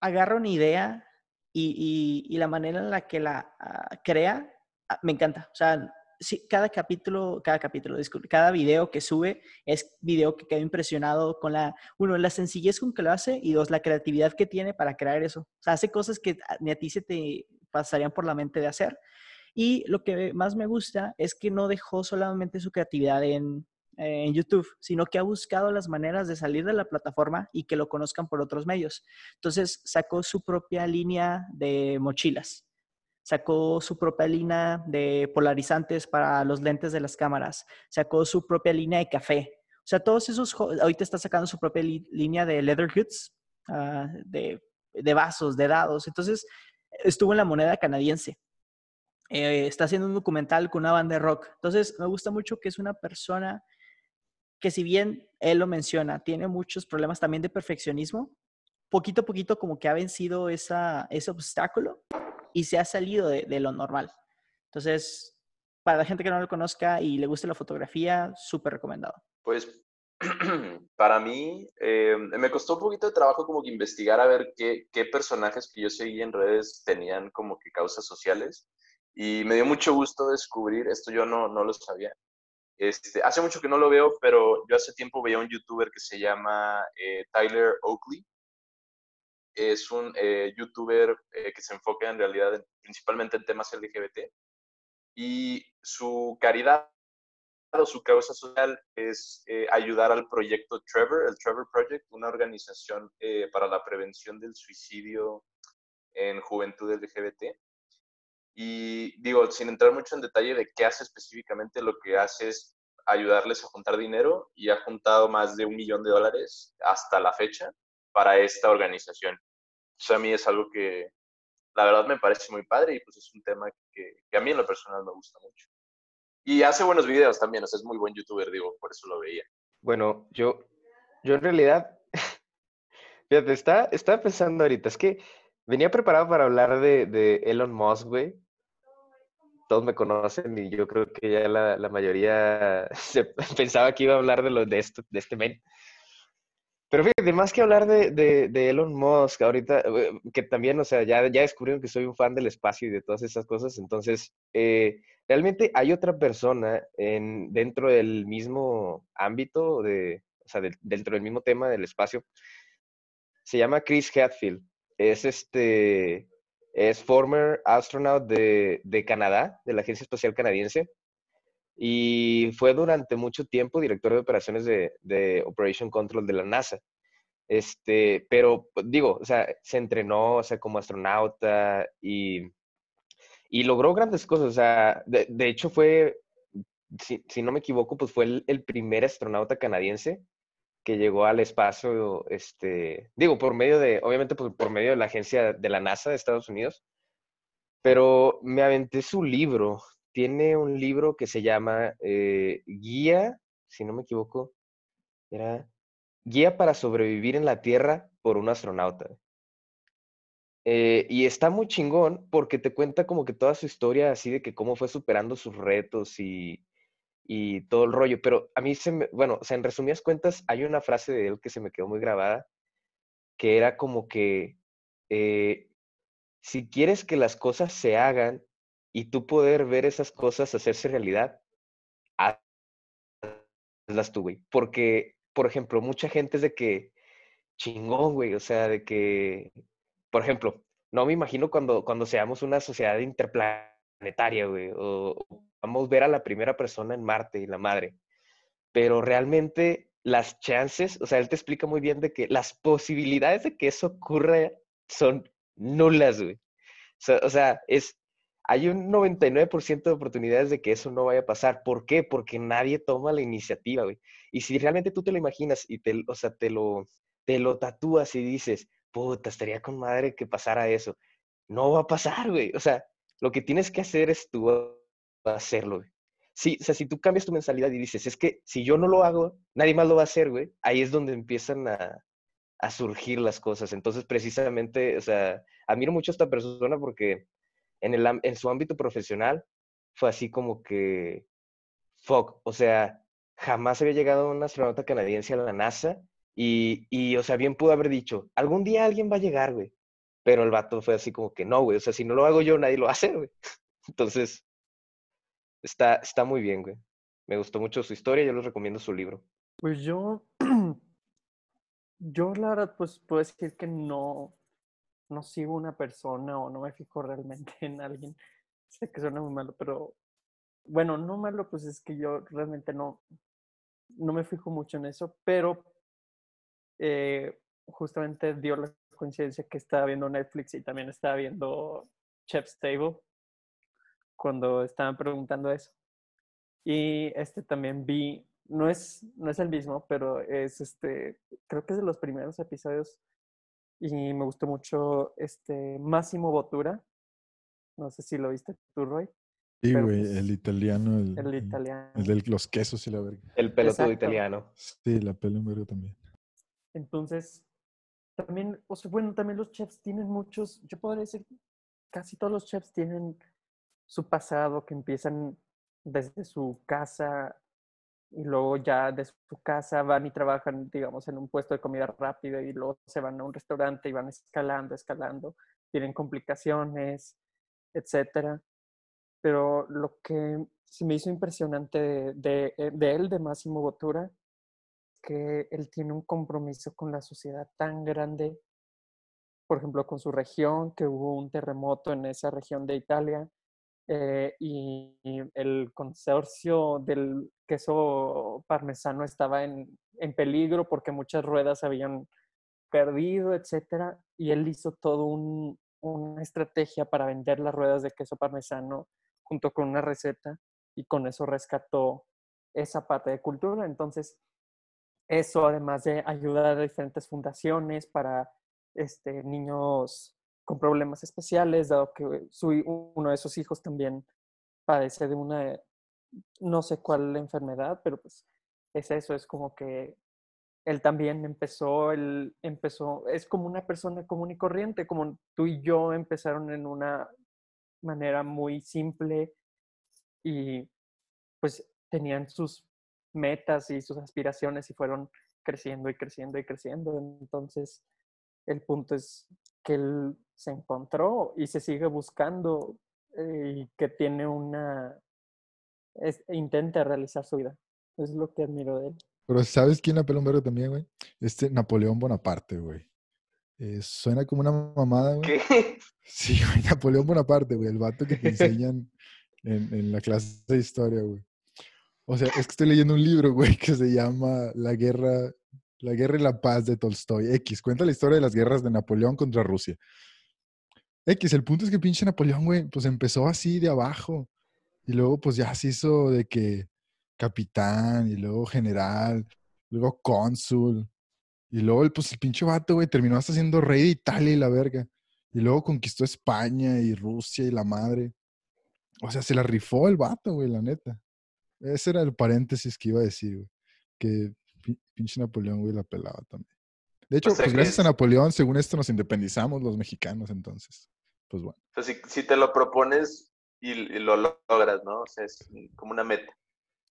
S1: agarra una idea y, la manera en la que la uh, crea, uh, me encanta. O sea, sí, cada capítulo, cada capítulo, cada video que sube es video que quedo impresionado con la, uno, la sencillez con que lo hace y dos, la creatividad que tiene para crear eso. O sea, hace cosas que ni a ti se te pasarían por la mente de hacer. Y lo que más me gusta es que no dejó solamente su creatividad en, en YouTube, sino que ha buscado las maneras de salir de la plataforma y que lo conozcan por otros medios. Entonces sacó su propia línea de mochilas, sacó su propia línea de polarizantes para los lentes de las cámaras, sacó su propia línea de café. O sea, todos esos, ahorita está sacando su propia línea de leather goods, uh, de, de vasos, de dados. Entonces, estuvo en la moneda canadiense. Eh, está haciendo un documental con una banda de rock. Entonces, me gusta mucho que es una persona que si bien él lo menciona, tiene muchos problemas también de perfeccionismo, poquito a poquito como que ha vencido esa, ese obstáculo y se ha salido de, de, lo normal. Entonces, para la gente que no lo conozca y le guste la fotografía, súper recomendado.
S3: Pues para mí eh, me costó un poquito de trabajo como que investigar a ver qué, personajes que yo seguía en redes tenían como que causas sociales y me dio mucho gusto descubrir, esto yo no, no lo sabía, este, hace mucho que no lo veo, pero yo hace tiempo veía un youtuber que se llama eh, Tyler Oakley. Es un eh, youtuber eh, que se enfoca en realidad en, principalmente en temas LGBT. Y su caridad su causa social es eh, ayudar al proyecto Trevor, el Trevor Project, una organización eh, para la prevención del suicidio en juventud LGBT. Y digo, sin entrar mucho en detalle de qué hace específicamente, lo que hace es ayudarles a juntar dinero y ha juntado más de un millón de dólares hasta la fecha para esta organización. Sea, a mí es algo que la verdad me parece muy padre y pues es un tema que, que a mí en lo personal me gusta mucho. Y hace buenos videos también, o sea, es muy buen youtuber, digo, por eso lo veía.
S5: Bueno, yo, yo en realidad, fíjate, está, estaba pensando ahorita, es que venía preparado para hablar de, de Elon Musk, güey, todos me conocen y yo creo que ya la, la mayoría se, pensaba que iba a hablar de, lo, de, esto, de este men. Pero fíjate, más que hablar de, de, Elon Musk, ahorita, que también, o sea, ya, ya descubrieron que soy un fan del espacio y de todas esas cosas, entonces, eh, realmente hay otra persona en, dentro del mismo ámbito, de, o sea, de, dentro del mismo tema del espacio, se llama Chris Hadfield. Es este, es former astronaut de, de Canadá, de la Agencia Espacial Canadiense y fue durante mucho tiempo director de operaciones de, de, Operation Control de la NASA. Este, pero pues, digo, o sea, se entrenó, o sea, como astronauta y, y logró grandes cosas. O sea, de, de hecho fue, si, si, no me equivoco, pues fue el, el, primer astronauta canadiense que llegó al espacio, este, digo, por medio de, obviamente pues, por medio de la agencia de la NASA de Estados Unidos, pero me aventé su libro tiene un libro que se llama eh, Guía, si no me equivoco, era Guía para sobrevivir en la Tierra por un astronauta. Eh, y está muy chingón porque te cuenta como que toda su historia así de que cómo fue superando sus retos y, y todo el rollo. Pero a mí se bueno, o sea, en resumidas cuentas, hay una frase de él que se me quedó muy grabada, que era como que eh, si quieres que las cosas se hagan, y tú poder ver esas cosas hacerse realidad, hazlas tú, güey. Porque, por ejemplo, mucha gente es de que, chingón, güey, o sea, de que, por ejemplo, no me imagino cuando, cuando seamos una sociedad interplanetaria, güey, o vamos a ver a la primera persona en Marte y la madre. Pero realmente las chances, o sea, él te explica muy bien de que las posibilidades de que eso ocurra son nulas, güey. O sea, es, hay un 99% de oportunidades de que eso no vaya a pasar. ¿Por qué? Porque nadie toma la iniciativa, güey. Y si realmente tú te lo imaginas y te, o sea, te lo, te lo tatúas y dices, puta, estaría con madre que pasara eso. No va a pasar, güey. O sea, lo que tienes que hacer es tú hacerlo, güey. O sea, si tú cambias tu mentalidad y dices, es que si yo no lo hago, nadie más lo va a hacer, güey, ahí es donde empiezan a, a surgir las cosas. Entonces, precisamente, o sea, admiro mucho a esta persona porque en, el, en su ámbito profesional fue así como que, fuck, o sea, jamás había llegado un astronauta canadiense a la NASA y, y, o sea, bien pudo haber dicho, algún día alguien va a llegar, güey. Pero el vato fue así como que, no, güey, o sea, si no lo hago yo, nadie lo hacer, güey. Entonces, está, está muy bien, güey. Me gustó mucho su historia, yo les recomiendo su libro.
S2: Pues yo, yo la verdad, pues puedo decir que no, no sigo una persona o no me fijo realmente en alguien. Sé que suena muy malo, pero bueno, no malo, pues es que yo realmente no, no me fijo mucho en eso, pero eh, justamente dio la coincidencia que estaba viendo Netflix y también estaba viendo Chef's Table cuando estaban preguntando eso. Y este también vi, no es, no es el mismo, pero es este, creo que es de los primeros episodios y me gustó mucho este Máximo Bottura. No sé si lo viste tú, Roy.
S4: Sí, güey, pues el italiano. El,
S2: el italiano.
S4: El de los quesos y la verga.
S5: El pelotudo italiano.
S4: Sí, la pelo verga también.
S2: Entonces, también, o sea, bueno, también los chefs tienen muchos, yo podría decir, casi todos los chefs tienen su pasado que empiezan desde su casa y luego ya de su casa van y trabajan, digamos, en un puesto de comida rápida y luego se van a un restaurante y van escalando, escalando, tienen complicaciones, etcétera. Pero lo que se me hizo impresionante de, de, eh, de él, de Máximo Bottura, que él tiene un compromiso con la sociedad tan grande, por ejemplo, con su región, que hubo un terremoto en esa región de Italia, eh, y, el consorcio del queso parmesano estaba en, en, peligro porque muchas ruedas habían perdido, etcétera, y él hizo todo un, una estrategia para vender las ruedas de queso parmesano junto con una receta y con eso rescató esa parte de cultura. Entonces, eso además de ayudar a diferentes fundaciones para este, niños con problemas especiales, dado que su, uno de sus hijos también padece de una, no sé cuál enfermedad, pero pues es eso, es como que él también empezó, él empezó, es como una persona común y corriente, como tú y yo empezaron en una manera muy simple y pues tenían sus metas y sus aspiraciones y fueron creciendo y creciendo y creciendo. Entonces, el punto es que él se encontró y se sigue buscando eh, y que tiene una... Es, intenta realizar su vida. Es lo que admiro de él.
S4: Pero ¿sabes quién apeló un verbo también, güey? Este Napoleón Bonaparte, güey. Eh, suena como una mamada, güey.
S3: ¿Qué?
S4: Sí, güey, Napoleón Bonaparte, güey, el vato que te enseñan en, en la clase de historia, güey. O sea, es que estoy leyendo un libro, güey, que se llama La guerra, la guerra y la paz de Tolstoy. X, cuenta la historia de las guerras de Napoleón contra Rusia. X, el punto es que pinche Napoleón, güey, pues empezó así de abajo. Y luego, pues ya se hizo de que capitán, y luego general, luego cónsul. Y luego, el, pues el pinche vato, güey, terminó hasta siendo rey de Italia y la verga. Y luego conquistó España y Rusia y la madre. O sea, se la rifó el vato, güey, la neta. Ese era el paréntesis que iba a decir, güey. Que pi- pinche Napoleón, güey, la pelaba también. De hecho,
S3: sea
S4: pues gracias a Napoleón, según esto, nos independizamos los mexicanos, entonces. Pues bueno.
S3: O sea, si, si te lo propones y, y lo logras, ¿no? O sea, es como una meta.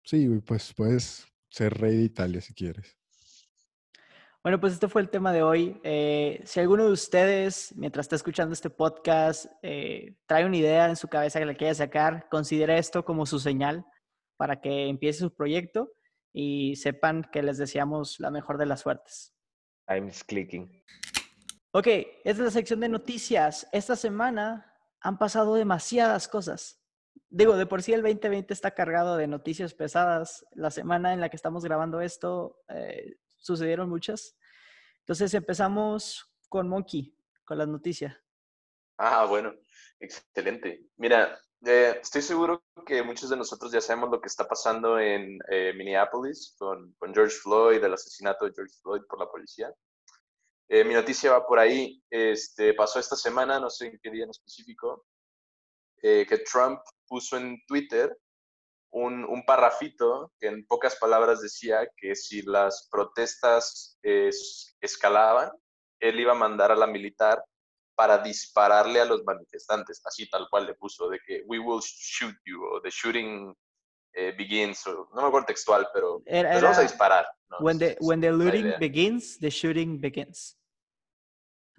S4: Sí, pues puedes ser rey de Italia si quieres.
S1: Bueno, pues este fue el tema de hoy. Eh, si alguno de ustedes, mientras está escuchando este podcast, eh, trae una idea en su cabeza que le quiera sacar, considere esto como su señal para que empiece su proyecto y sepan que les deseamos la mejor de las suertes.
S5: I'm clicking.
S1: Ok, esta es la sección de noticias. Esta semana han pasado demasiadas cosas. Digo, de por sí el 2020 está cargado de noticias pesadas. La semana en la que estamos grabando esto eh, sucedieron muchas. Entonces empezamos con Monkey, con las noticias.
S3: Ah, bueno, excelente. Mira, eh, estoy seguro que muchos de nosotros ya sabemos lo que está pasando en eh, Minneapolis con, con George Floyd, el asesinato de George Floyd por la policía. Eh, mi noticia va por ahí. Este, pasó esta semana, no sé en qué día en específico, eh, que Trump puso en Twitter un, un parrafito que en pocas palabras decía que si las protestas es- escalaban, él iba a mandar a la militar para dispararle a los manifestantes, así tal cual le puso, de que we will shoot you, o the shooting eh, begins, o, no me acuerdo textual, pero
S1: Era,
S3: les vamos a disparar. ¿no?
S1: when, the, when the looting begins, the shooting begins.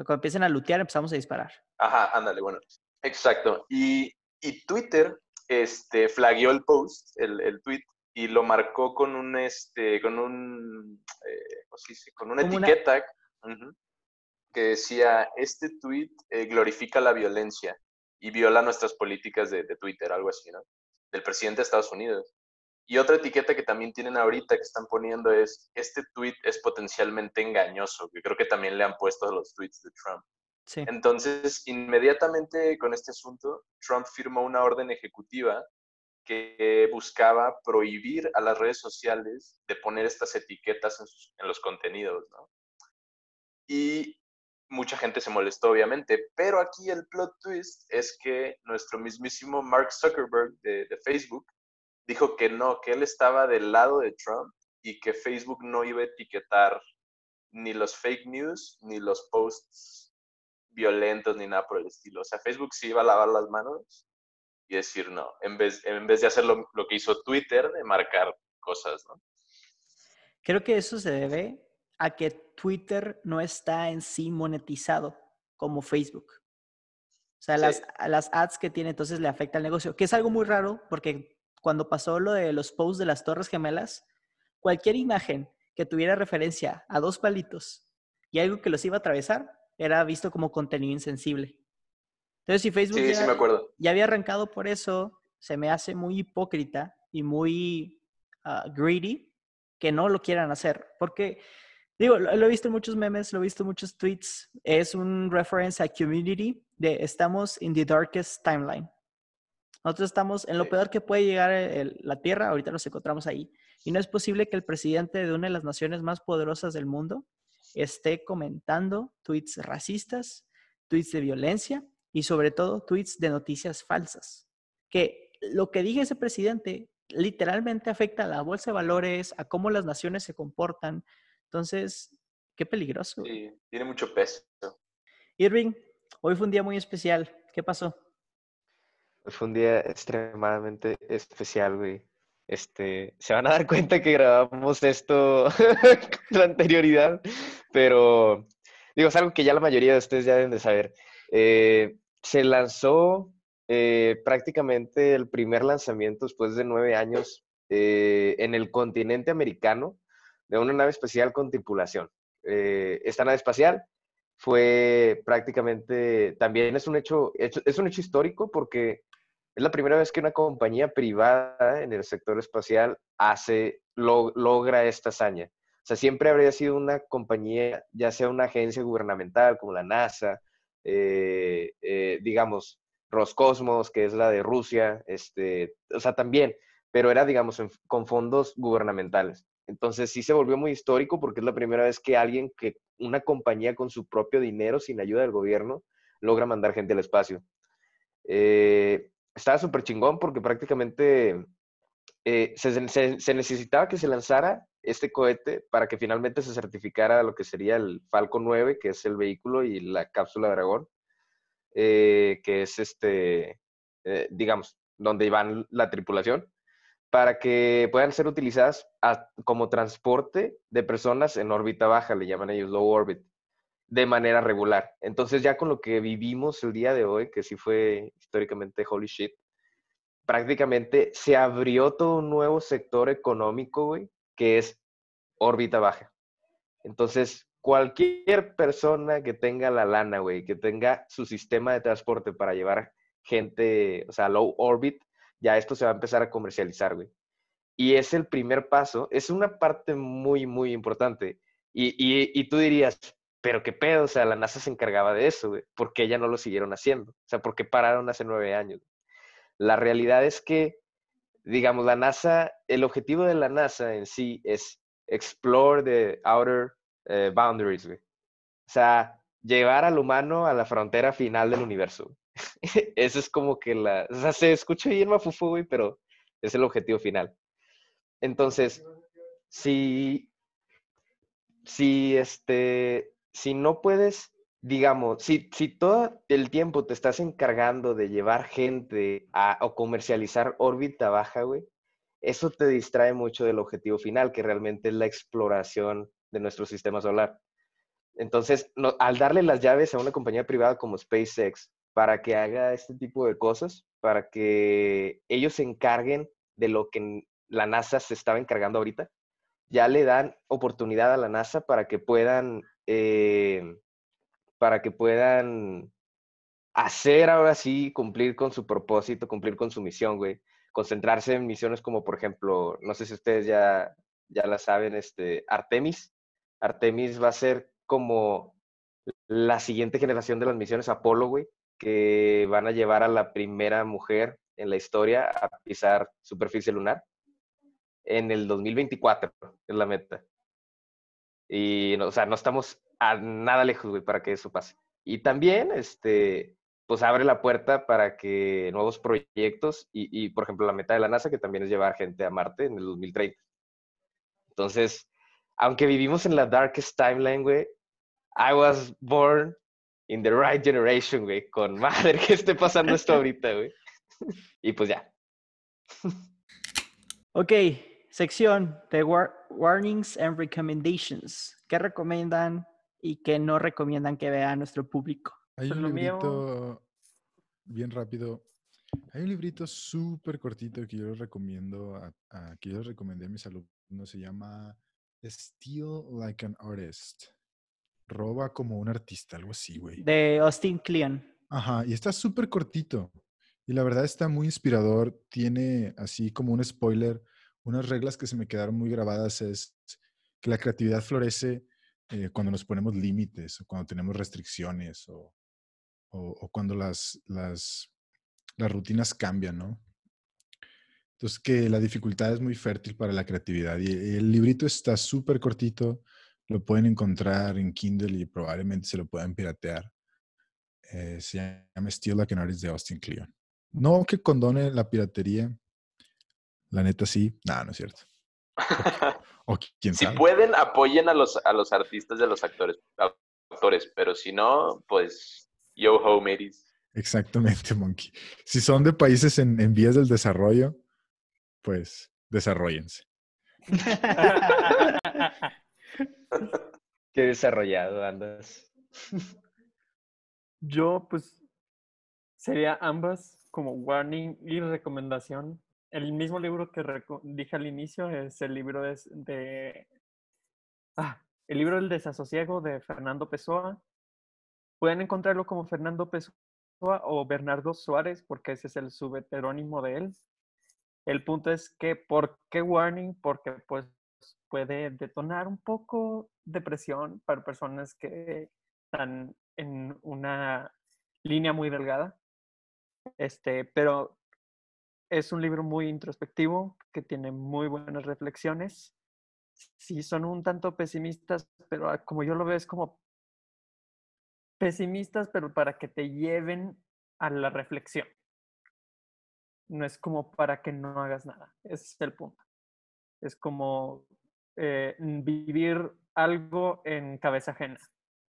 S1: Cuando empiecen a lootear, empezamos a disparar.
S3: Ajá, ándale, bueno, exacto. Y, y Twitter este, flagueó el post, el, el tweet, y lo marcó con un, este, con un, eh, ¿cómo se dice? Con una etiqueta que decía, este tweet eh, glorifica la violencia y viola nuestras políticas de, de Twitter, algo así, ¿no? Del presidente de Estados Unidos. Y otra etiqueta que también tienen ahorita que están poniendo es, este tweet es potencialmente engañoso, que creo que también le han puesto a los tweets de Trump.
S1: Sí.
S3: Entonces, inmediatamente con este asunto, Trump firmó una orden ejecutiva que buscaba prohibir a las redes sociales de poner estas etiquetas en, sus- en los contenidos, ¿no? Y mucha gente se molestó, obviamente, pero aquí el plot twist es que nuestro mismísimo Mark Zuckerberg de, de Facebook dijo que no, que él estaba del lado de Trump y que Facebook no iba a etiquetar ni los fake news ni los posts violentos ni nada por el estilo. O sea, Facebook sí iba a lavar las manos y decir no, en vez, en vez de hacer lo, lo que hizo Twitter, de marcar cosas, ¿no?
S1: Creo que eso se debe a que Twitter no está en sí monetizado como Facebook. O sea,
S3: Sí.
S1: las, las ads que tiene entonces le afecta al negocio, que es algo muy raro porque cuando pasó lo de los posts de las Torres Gemelas, cualquier imagen que tuviera referencia a dos palitos y algo que los iba a atravesar era visto como contenido insensible. Entonces, si Facebook
S3: Sí,
S1: ya,
S3: sí me acuerdo.
S1: ya había arrancado por eso, se me hace muy hipócrita y muy ah, greedy que no lo quieran hacer. Porque, digo, lo, lo he visto en muchos memes, lo he visto en muchos tweets. Es un reference a community de estamos in the darkest timeline. Nosotros estamos en lo peor que puede llegar el- la Tierra, ahorita nos encontramos ahí. Y no es posible que el presidente de una de las naciones más poderosas del mundo esté comentando tweets racistas, tweets de violencia y sobre todo tweets de noticias falsas. Que lo que diga ese presidente literalmente afecta a la bolsa de valores, a cómo las naciones se comportan. Entonces, qué peligroso.
S3: Sí, tiene mucho peso.
S1: Irving, hoy fue un día muy especial. ¿Qué pasó?
S5: Fue un día extremadamente especial, güey. Este, se van a dar cuenta que grabamos esto con anterioridad, pero digo, es algo que ya la mayoría de ustedes ya deben de saber. Eh, se lanzó eh, prácticamente el primer lanzamiento después de nueve años eh, en el continente americano de una nave espacial con tripulación. Eh, esta nave espacial fue prácticamente, también es un hecho- es un hecho histórico porque es la primera vez que una compañía privada en el sector espacial hace, lo- logra esta hazaña. O sea, siempre habría sido una compañía, ya sea una agencia gubernamental como la NASA, eh, eh, digamos, Roscosmos, que es la de Rusia, este, o sea, también, pero era, digamos, con fondos gubernamentales. Entonces sí se volvió muy histórico porque es la primera vez que alguien, que una compañía con su propio dinero, sin ayuda del gobierno, logra mandar gente al espacio. Eh, estaba súper chingón porque prácticamente eh, se, se- necesitaba que se lanzara este cohete para que finalmente se certificara lo que sería el Falcon 9, que es el vehículo, y la cápsula Dragón, eh, que es este, eh, digamos, donde van la tripulación, para que puedan ser utilizadas como transporte de personas en órbita baja, le llaman ellos low orbit, de manera regular. Entonces ya con lo que vivimos el día de hoy, que sí fue históricamente holy shit, prácticamente se abrió todo un nuevo sector económico, güey, que es órbita baja. Entonces, cualquier persona que tenga la lana, güey, que tenga su sistema de transporte para llevar gente, o sea, low orbit, ya esto se va a empezar a comercializar, güey. Y es el primer paso, es una parte muy, muy importante. Y, y, y tú dirías, pero qué pedo, o sea, la NASA se encargaba de eso, güey. ¿Por qué ya no lo siguieron haciendo? O sea, ¿por qué pararon hace nueve años? La realidad es que, digamos, la NASA, el objetivo de la NASA en sí es explore the outer eh, boundaries, güey. O sea, llevar al humano a la frontera final del universo. Eso es como que la... O sea, se escucha bien mafufo, güey, pero es el objetivo final. Entonces, si, si, este, si no puedes, digamos, si, si todo el tiempo te estás encargando de llevar gente a, o comercializar órbita baja, güey, eso te distrae mucho del objetivo final, que realmente es la exploración de nuestro sistema solar. Entonces, al darle las llaves a una compañía privada como SpaceX para que haga este tipo de cosas, para que ellos se encarguen de lo que la NASA se estaba encargando ahorita, ya le dan oportunidad a la NASA para que puedan, eh, para que puedan hacer ahora sí, cumplir con su propósito, cumplir con su misión, güey. Concentrarse en misiones como, por ejemplo, no sé si ustedes ya, ya la saben, este, Artemis. Artemis va a ser como la siguiente generación de las misiones Apolo, güey, que van a llevar a la primera mujer en la historia a pisar superficie lunar en el 2024, es la meta. Y, o sea, no estamos a nada lejos, güey, para que eso pase. Y también, este, pues abre la puerta para que nuevos proyectos y, y, por ejemplo, la meta de la NASA, que también es llevar gente a Marte en el 2030. Entonces, aunque vivimos en la darkest timeline, güey, I was born in the right generation, güey. Con madre que esté pasando esto ahorita, güey. Y pues ya.
S1: Ok, sección de war- warnings and recommendations. ¿Qué recomiendan y qué no recomiendan que vea nuestro público?
S4: Hay
S2: Pues
S4: un
S2: lo mío-
S4: librito, bien rápido. Hay un librito súper cortito que yo les recomiendo, a, a- que yo les recomendé a mis alumnos. Se llama Steal Like an Artist. Roba como un artista, algo así, güey.
S1: De Austin Kleon.
S4: Ajá, y está súper cortito. Y la verdad está muy inspirador. Tiene así como un spoiler, unas reglas que se me quedaron muy grabadas es que la creatividad florece eh, cuando nos ponemos límites o cuando tenemos restricciones o, o- o cuando las, las, las rutinas cambian, ¿no? Entonces que la dificultad es muy fértil para la creatividad y el librito está súper cortito, lo pueden encontrar en Kindle y probablemente se lo puedan piratear. Eh, se llama Steal Like an de Austin Kleon. No que condone la piratería, la neta sí, nada, no es cierto. O quién
S3: si
S4: sabe.
S3: pueden, apoyen a los, a los artistas de los actores, actores, pero si no, pues yo ho, mateys.
S4: Exactamente, Monkey. Si son de países en, en vías del desarrollo, pues desarrollense.
S5: Qué desarrollado andas.
S2: Yo, pues, sería ambas como warning y recomendación. El mismo libro que dije al inicio es el libro de- ah, el libro El desasosiego de Fernando Pessoa. pueden encontrarlo como Fernando Pessoa o Bernardo Suárez, porque ese es el subheterónimo de él. El punto es que, ¿por qué warning? Porque pues puede detonar un poco depresión para personas que están en una línea muy delgada. Este, pero es un libro muy introspectivo que tiene muy buenas reflexiones. Sí, son un tanto pesimistas, pero ah, como yo lo veo es como pesimistas, pero para que te lleven a la reflexión. No es como para que no hagas nada. Ese es el punto. Es como eh, vivir algo en cabeza ajena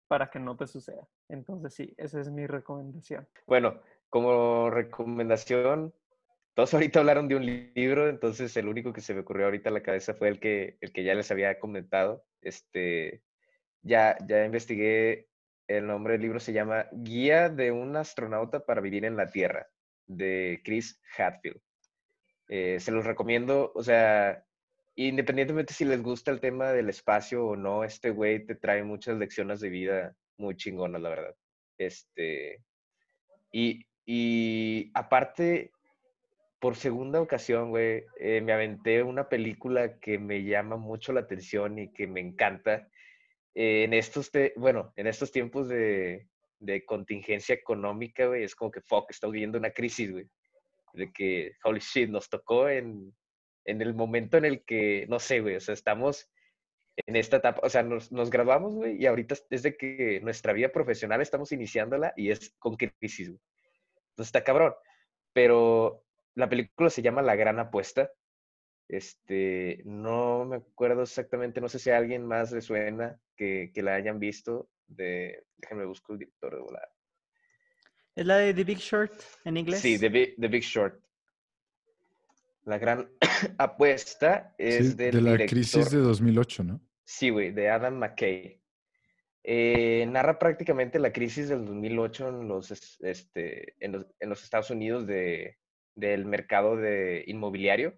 S2: para que no te suceda. Entonces sí, esa es mi recomendación.
S5: Bueno, como recomendación, todos ahorita hablaron de un libro, entonces el único que se me ocurrió ahorita a la cabeza fue el que, el que ya les había comentado. Este, ya, ya investigué, el nombre del libro se llama Guía de un astronauta para vivir en la Tierra, de Chris Hadfield. Eh, se los recomiendo, o sea, independientemente si les gusta el tema del espacio o no, este güey te trae muchas lecciones de vida muy chingonas, la verdad. Este, y, y aparte, por segunda ocasión, güey, eh, me aventé una película que me llama mucho la atención y que me encanta. Eh, en estos, bueno, en estos tiempos de, de contingencia económica, güey, es como que, fuck, estamos viviendo una crisis, güey. De que, holy shit, nos tocó en, en el momento en el que, no sé, güey, o sea, estamos en esta etapa, o sea, nos, nos graduamos, güey, y ahorita es de que nuestra vida profesional estamos iniciándola y es con crisis, güey. Entonces está cabrón. Pero la película se llama La Gran Apuesta. Este, no me acuerdo exactamente, no sé si a alguien más le suena que, que la hayan visto. De, déjenme buscar el director de volar.
S1: ¿Es la de The Big Short en inglés?
S5: Sí, The Big, The Big Short. La gran apuesta es
S4: Sí,
S5: del
S4: de la
S5: director-
S4: crisis de 2008, ¿no?
S5: Sí, güey, de Adam McKay. Eh, narra prácticamente la crisis del 2008 en los, es- este, en los, en los Estados Unidos de, del mercado de inmobiliario,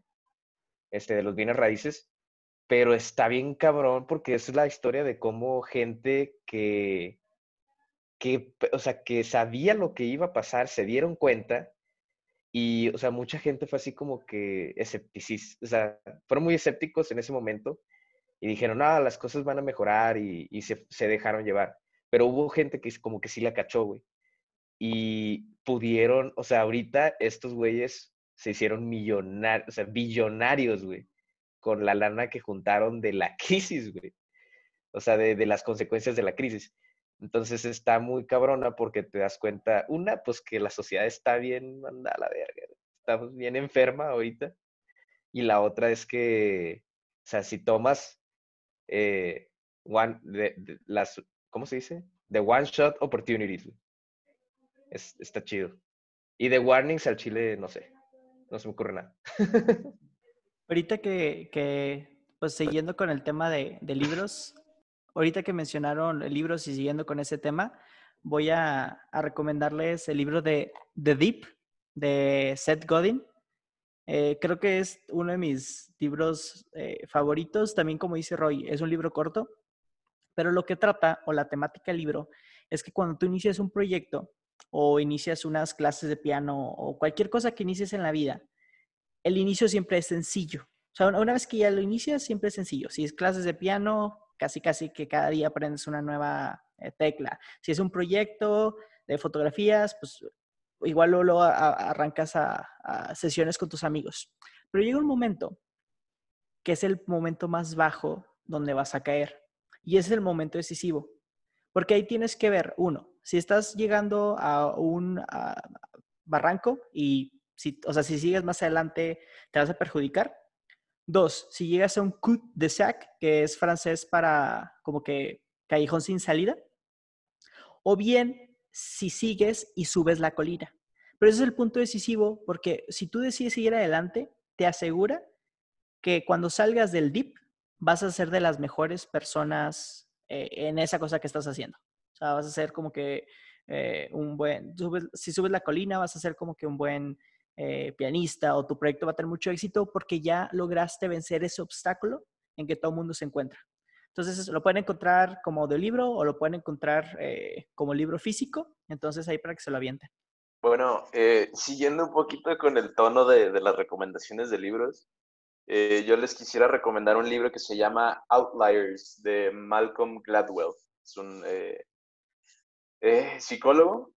S5: este, de los bienes raíces, pero está bien cabrón porque es la historia de cómo gente que, que, o sea, que sabía lo que iba a pasar, se dieron cuenta y, o sea, mucha gente fue así como que escepticis, o sea, fueron muy escépticos en ese momento y dijeron, nada, las cosas van a mejorar y, se, se dejaron llevar. Pero hubo gente que como que sí la cachó, güey. Y pudieron, o sea, ahorita estos güeyes se hicieron millonarios, o sea, billonarios, güey, con la lana que juntaron de la crisis, güey. O sea, de, de las consecuencias de la crisis. Entonces está muy cabrona porque te das cuenta, una, pues que la sociedad está bien mandada a la verga, estamos bien enferma ahorita. Y la otra es que, o sea, si tomas eh, one, de- de- las, ¿cómo se dice? The one shot opportunities. Está chido. Y de warnings al chile, no sé. No se me ocurre nada.
S1: Ahorita que, que, pues siguiendo con el tema de, de libros, ahorita que mencionaron libros y siguiendo con ese tema, voy a, a recomendarles el libro de The Deep de Seth Godin. Eh, creo que es uno de mis libros eh, favoritos. También, como dice Roy, es un libro corto, pero lo que trata o la temática del libro es que cuando tú inicias un proyecto o inicias unas clases de piano o cualquier cosa que inicies en la vida, el inicio siempre es sencillo. O sea, una vez que ya lo inicias, siempre es sencillo. Si es clases de piano, casi casi que cada día aprendes una nueva eh, tecla. Si es un proyecto de fotografías, pues igual luego, arrancas a, a sesiones con tus amigos. Pero llega un momento que es el momento más bajo donde vas a caer. Y ese es el momento decisivo. Porque ahí tienes que ver, uno, si estás llegando a un barranco y si, o sea, si sigues más adelante te vas a perjudicar. Dos, si llegas a un coup de sac, que es francés para como que callejón sin salida. O bien, si sigues y subes la colina. Pero ese es el punto decisivo porque si tú decides seguir adelante, te asegura que cuando salgas del dip vas a ser de las mejores personas eh, en esa cosa que estás haciendo. O sea, vas a ser como que eh, un buen, si subes la colina vas a ser como que un buen eh, pianista o tu proyecto va a tener mucho éxito porque ya lograste vencer ese obstáculo en que todo el mundo se encuentra. Entonces lo pueden encontrar como de libro o lo pueden encontrar como libro físico. Entonces ahí para que se lo avienten.
S3: Bueno, siguiendo un poquito con el tono de las recomendaciones de libros, eh, yo les quisiera recomendar un libro que se llama Outliers de Malcolm Gladwell. Es un eh, psicólogo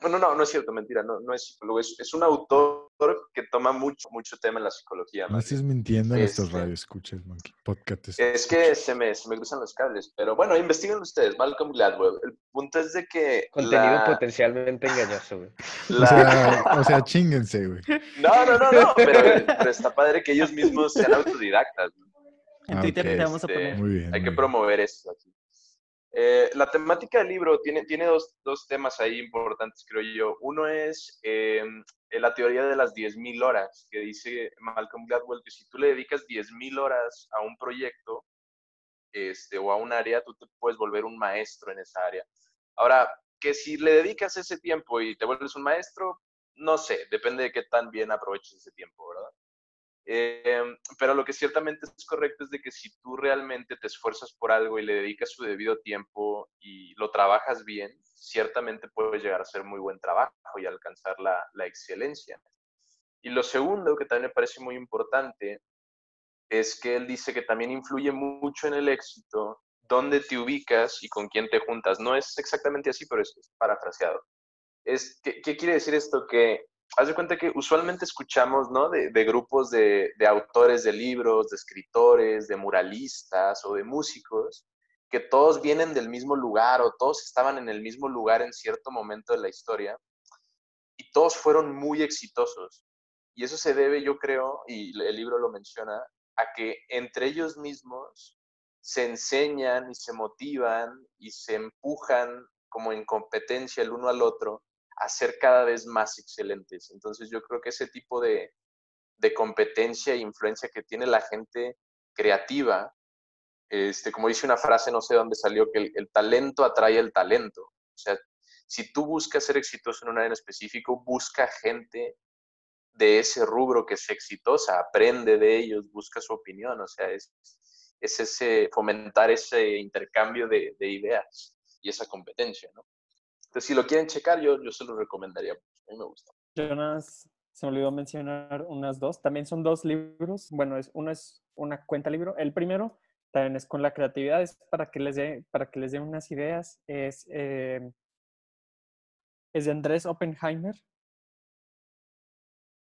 S3: bueno, no, no es cierto, mentira, no, no es psicólogo, es, un autor que toma mucho, mucho tema en la psicología.
S4: No estés mintiendo en estos radios, escuches, podcast.
S3: Es que se me, se me cruzan los cables, pero bueno, investiguen ustedes, Malcolm Gladwell. El punto es de que...
S5: Contenido potencialmente engañoso, güey.
S4: O, sea, o sea, chinguense, güey.
S3: No, no, no, no, pero, está padre que ellos mismos sean autodidactas.
S1: En Twitter te vamos a poner.
S3: Este, muy bien, Hay que promover eso aquí. Eh, la temática del libro tiene, tiene dos, dos, temas ahí importantes, creo yo. Uno es eh, la teoría de las 10.000 horas, que dice Malcolm Gladwell que si tú le dedicas 10.000 horas a un proyecto este, o a un área, tú te puedes volver un maestro en esa área. Ahora, que si le dedicas ese tiempo y te vuelves un maestro, no sé, depende de qué tan bien aproveches ese tiempo. Em, pero lo que ciertamente es correcto es de que si tú realmente te esfuerzas por algo y le dedicas su debido tiempo y lo trabajas bien, ciertamente puedes llegar a hacer muy buen trabajo y alcanzar la, excelencia. Y lo segundo, que también me parece muy importante, es que él dice que también influye mucho en el éxito dónde te ubicas y con quién te juntas. No es exactamente así, pero es, parafraseado. Es, ¿qué, ¿Qué quiere decir esto? Que haz de cuenta que usualmente escuchamos, ¿no? De, grupos de, autores de libros, de escritores, de muralistas o de músicos, que todos vienen del mismo lugar o todos estaban en el mismo lugar en cierto momento de la historia y todos fueron muy exitosos. Y eso se debe, yo creo, y el libro lo menciona, a que entre ellos mismos se enseñan y se motivan y se empujan como en competencia el uno al otro a ser cada vez más excelentes. Entonces yo creo que ese tipo de, competencia e influencia que tiene la gente creativa, este, como dice una frase, no sé dónde salió, que el, talento atrae el talento. O sea, si tú buscas ser exitoso en un área en específico, busca gente de ese rubro que es exitosa, aprende de ellos, busca su opinión, o sea, es, es ese, fomentar ese intercambio de, de ideas y esa competencia, ¿no? Si lo quieren checar, yo, yo se lo recomendaría. A mí me gusta.
S2: Jonas, se me olvidó mencionar unas dos. También son dos libros. Bueno, es, uno es una cuenta libro. El primero también es con la creatividad, es para que les dé, para que les dé unas ideas. Es, eh, es de Andrés Oppenheimer.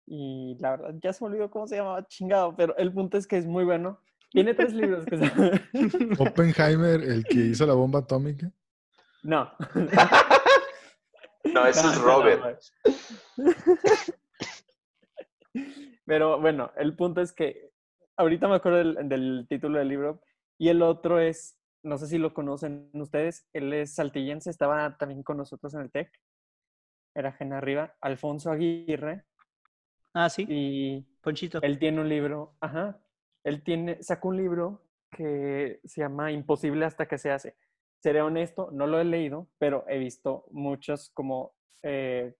S2: Y la verdad, ya se me olvidó cómo se llamaba, chingado, pero el punto es que es muy bueno. Tiene tres libros que
S4: Oppenheimer, el que hizo la bomba atómica.
S2: No.
S3: No, ese es Robert.
S2: Pero bueno, el punto es que ahorita me acuerdo del, título del libro y el otro es, no sé si lo conocen ustedes, él es saltillense, estaba también con nosotros en el TEC, era gen arriba, Alfonso Aguirre.
S1: Ah, sí.
S2: Y
S1: Ponchito.
S2: Él tiene un libro, ajá, él tiene, sacó un libro que se llama Imposible hasta que se hace seré honesto, no lo he leído, pero he visto muchas como eh,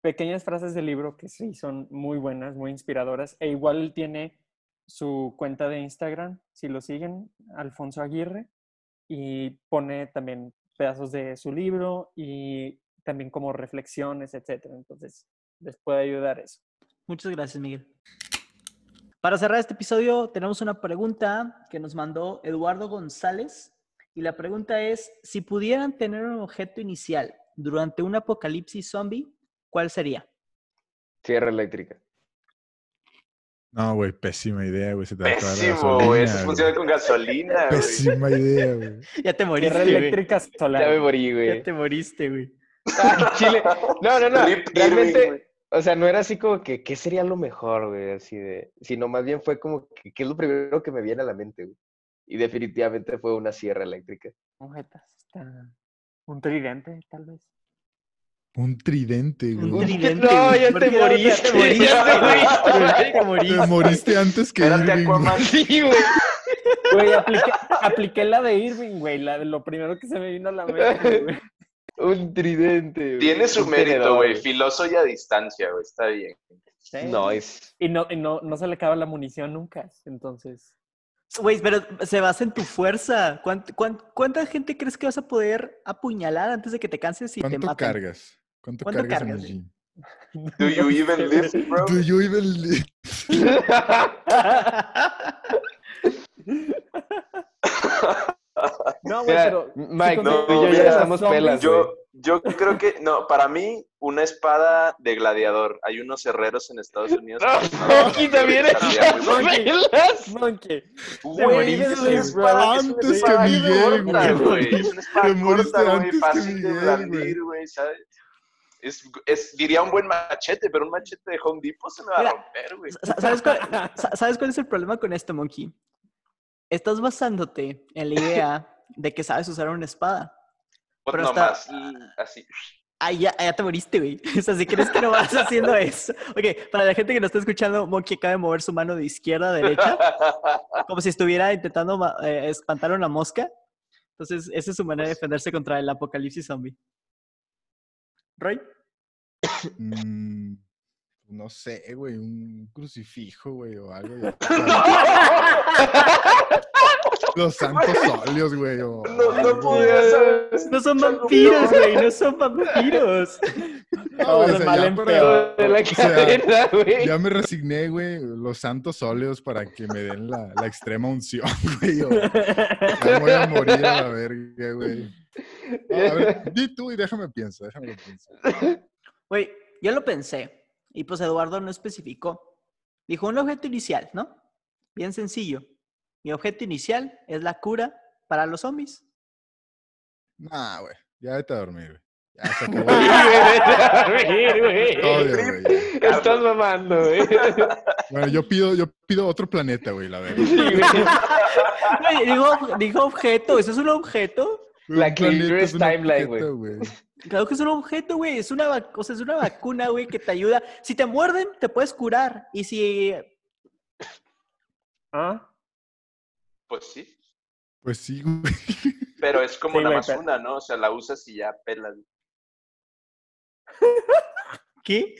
S2: pequeñas frases del libro que sí son muy buenas, muy inspiradoras. E igual él tiene su cuenta de Instagram, si lo siguen, Alfonso Aguirre, y pone también pedazos de su libro y también como reflexiones, etcétera. Entonces, les puede ayudar eso.
S1: Muchas gracias, Miguel. Para cerrar este episodio, tenemos una pregunta que nos mandó Eduardo González y la pregunta es, si pudieran tener un objeto inicial durante un apocalipsis zombie, ¿cuál sería?
S5: Sierra eléctrica.
S4: No, güey, pésima idea, güey. Se
S3: te Pésimo, güey. Eso funciona con gasolina,
S4: güey. Pésima idea, güey.
S1: Ya te moriste,
S2: Sierra eléctrica solar.
S5: Ya me morí, güey.
S1: Ya te moriste, güey.
S5: Ah, Chile. No, no, no. Realmente, o sea, no era así como que, ¿qué sería lo mejor, güey? Así de... Sino más bien fue como que, ¿qué es lo primero que me viene a la mente, güey? Y definitivamente fue una sierra eléctrica.
S2: Un tridente, tal vez.
S4: Un tridente, güey.
S1: Un tridente.
S5: No, ya te moriste. Te moriste,
S1: güey.
S4: Te moriste. Te moriste antes que
S3: Espérate, Aquaman.
S5: Sí, güey.
S2: Güey, apliqué, apliqué, la de Irving, güey. La de lo primero que se me vino a la mente, güey.
S5: Un tridente, güey.
S3: Tiene su mérito, güey. Filoso y a distancia, güey. Está bien.
S5: No, es...
S2: Y, no, y no, no se le acaba la munición nunca, entonces...
S1: Güey, pero se basa en tu fuerza. ¿Cuánt- cuán- cuánta gente crees que vas a poder apuñalar antes de que te canses y te
S4: ¿Cuánto
S1: maten?
S4: cargas? ¿Cuánto,
S1: ¿Cuánto
S4: cargas,
S1: cargas,
S4: en el gym?
S3: Do you even lift, bro?
S4: Do you even live?
S2: No, güey, pero.
S5: Mike,
S3: No,
S5: tú y yo ya estamos pelas.
S3: Yo, yo creo que, no, para mí, una espada de gladiador. Hay unos herreros en Estados Unidos.
S5: No,
S3: son
S5: aquí también pelas.
S2: Monkey.
S3: Güey, es una espada, es
S4: Antes que Miguel, güey.
S3: Es una espada corta, güey, fácil de blandir, güey, ¿sabes? Es, es, diría un buen machete, pero un machete de Home Depot se me va a
S1: Mira,
S3: romper, güey.
S1: Sa- ¿Sabes cuál, sa- ¿Sabes cuál es el problema con esto, Monkey? Estás basándote en la idea de que sabes usar una espada.
S3: Pues
S1: pero
S3: nomás,
S1: está-
S3: mm, así.
S1: Ay, ya, ya te moriste, güey. O sea, si crees que no vas haciendo eso. Ok, para la gente que no está escuchando, Monkey acaba de mover su mano de izquierda a derecha, como si estuviera intentando eh, espantar a una mosca. Entonces, esa es su manera de defenderse contra el apocalipsis zombie. ¿Roy?
S4: Mm, no sé, güey, un crucifijo, güey, o algo. Los santos óleos, güey. o
S3: No, no podía saber.
S1: No son vampiros, güey, no son vampiros.
S4: No, o sea,
S2: mal
S4: ya para-.
S5: De la
S4: O sea,
S5: cadena, güey.
S4: Ya me resigné, güey, los santos óleos para que me den la, la extrema unción, güey. o ya voy a morir a la verga, güey. A ver, di tú y déjame pienso, déjame pienso.
S1: Güey, yo lo pensé. Y pues Eduardo no especificó. Dijo un objeto inicial, ¿no? Bien sencillo. Mi objeto inicial es la cura para los zombies.
S4: Nah, güey, ya vete a dormir, güey. Ya se acabó.
S5: Güey.
S4: Ya.
S5: Estás mamando, güey.
S4: Bueno, yo pido, yo pido otro planeta, güey, la verdad.
S5: Sí, güey.
S1: Dijo objeto, ¿eso es un objeto?
S5: La
S4: Un planeta
S5: clearest
S4: es un
S5: timeline,
S4: objeto, güey.
S1: Claro que es un objeto, güey. Es una, vac- o sea, es una vacuna, güey, que te ayuda. Si te muerden, te puedes curar. Y si
S2: ¿Ah?
S3: Pues sí.
S4: Pues sí, güey.
S3: Pero es como
S2: Sí,
S3: nada
S2: güey,
S3: más
S2: pero-
S3: una, ¿no? O sea, la usas y ya pelas.
S1: ¿Qué?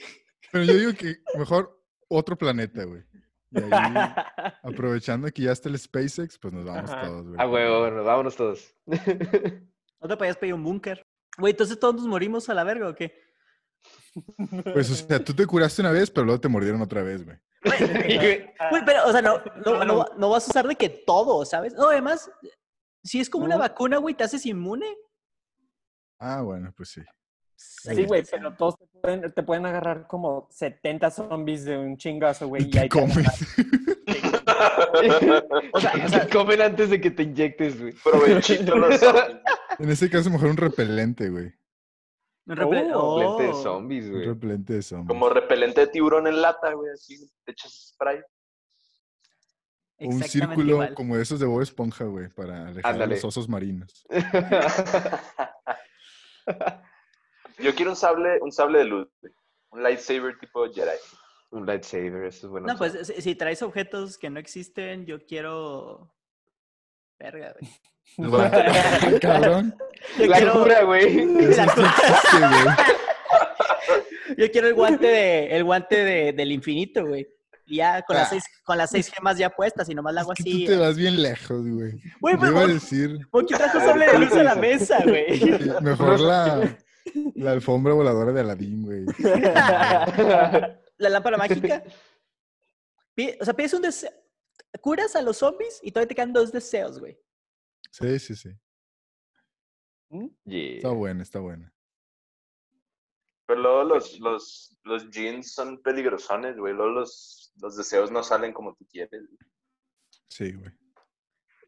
S4: Pero yo digo que mejor otro planeta, güey. Y ahí, aprovechando que ya está el SpaceX, pues nos vamos
S2: Ajá.
S4: todos, güey.
S5: A huevo, bueno, vámonos todos.
S1: ¿No te podías pedir un búnker? Güey, entonces todos nos morimos a la verga, ¿o qué?
S4: Pues, o sea, tú te curaste una vez, pero luego te mordieron otra vez, güey.
S1: Güey, pero, o sea, no, no, no, no vas a usar de que todo, ¿sabes? No, además, si es como una vacuna, güey, te haces inmune.
S4: Ah, bueno, pues sí.
S2: Sí, güey, pero todos te pueden, te pueden agarrar como 70 zombies de un chingazo, güey.
S4: Y
S2: Y
S4: te comes.
S1: O sea, o sea,
S5: comen antes de que te inyectes, güey.
S3: Provechito los zombies.
S4: En ese caso, mejor un repelente, güey.
S1: Un repel-
S2: Oh,
S5: de
S1: oh.
S5: zombies,
S4: Un
S5: güey.
S4: repelente de zombies.
S3: Como repelente de tiburón en lata, güey, así, te echas spray.
S4: O un círculo
S1: igual.
S4: como de esos de Bob Esponja, güey, para alejar a los osos marinos.
S3: Yo quiero un sable, un sable de luz, güey. Un lightsaber tipo Jedi.
S5: Un lightsaber, eso es bueno.
S1: No, pues si, si traes objetos que no existen, yo quiero. Verga, güey.
S4: Ay, cabrón.
S1: Yo
S5: La
S1: quiero-
S5: cura, güey.
S4: Sí.
S1: Yo quiero el guante de, el guante de, del infinito, güey. Y ya con las
S4: Ah.
S1: seis, con las seis gemas ya puestas y nomás la hago
S4: Es que
S1: así.
S4: tú te vas bien lejos, güey.
S1: Güey, pero
S4: iba a
S1: Monkey-
S4: decir
S1: Monkey trajo sable de luz a la mesa, güey.
S4: mejor la, la alfombra voladora de Aladdin, güey.
S1: La lámpara mágica. O sea, pides un deseo. Curas a los zombies y todavía te quedan dos deseos, güey.
S4: Sí, sí, sí.
S5: Yeah.
S4: Está buena, está buena.
S3: Pero luego los, los, los jeans son peligrosones, güey. Luego los, los deseos no salen como tú quieres. güey.
S4: Sí, güey.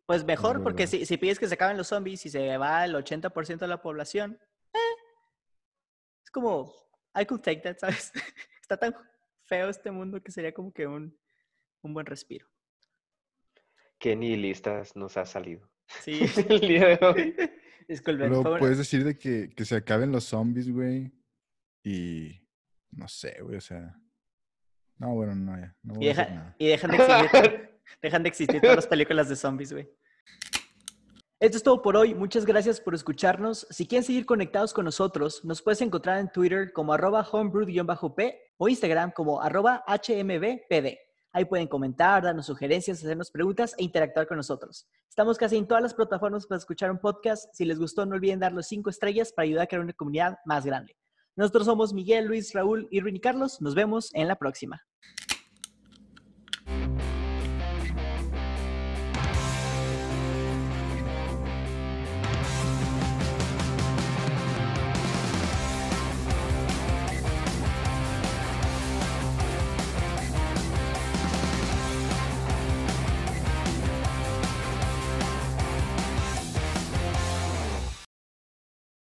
S1: Pues mejor, porque si, si pides que se acaben los zombies y se va el 80% de la población, eh, es como, I could take that, ¿sabes? Está tan feo este mundo que sería como que un, un buen respiro.
S5: Qué nihilistas nos ha salido
S1: Sí,
S5: el día de hoy.
S1: disculpen.
S4: Pero puedes decir de que, que se acaben los zombies, güey. Y no sé, güey, o sea. No, bueno, no, ya. No voy
S1: y,
S4: a decir
S1: deja-
S4: nada.
S1: y dejan de existir, dejan de existir todas las películas de zombies, güey. Esto es todo por hoy. Muchas gracias por escucharnos. Si quieren seguir conectados con nosotros, nos puedes encontrar en Twitter como arroba homebrew-p o Instagram como arroba hmbpd. Ahí pueden comentar, darnos sugerencias, hacernos preguntas e interactuar con nosotros. Estamos casi en todas las plataformas para escuchar un podcast. Si les gustó, no olviden darle cinco estrellas para ayudar a crear una comunidad más grande. Nosotros somos Miguel, Luis, Raúl, Irwin y Carlos. Nos vemos en la próxima.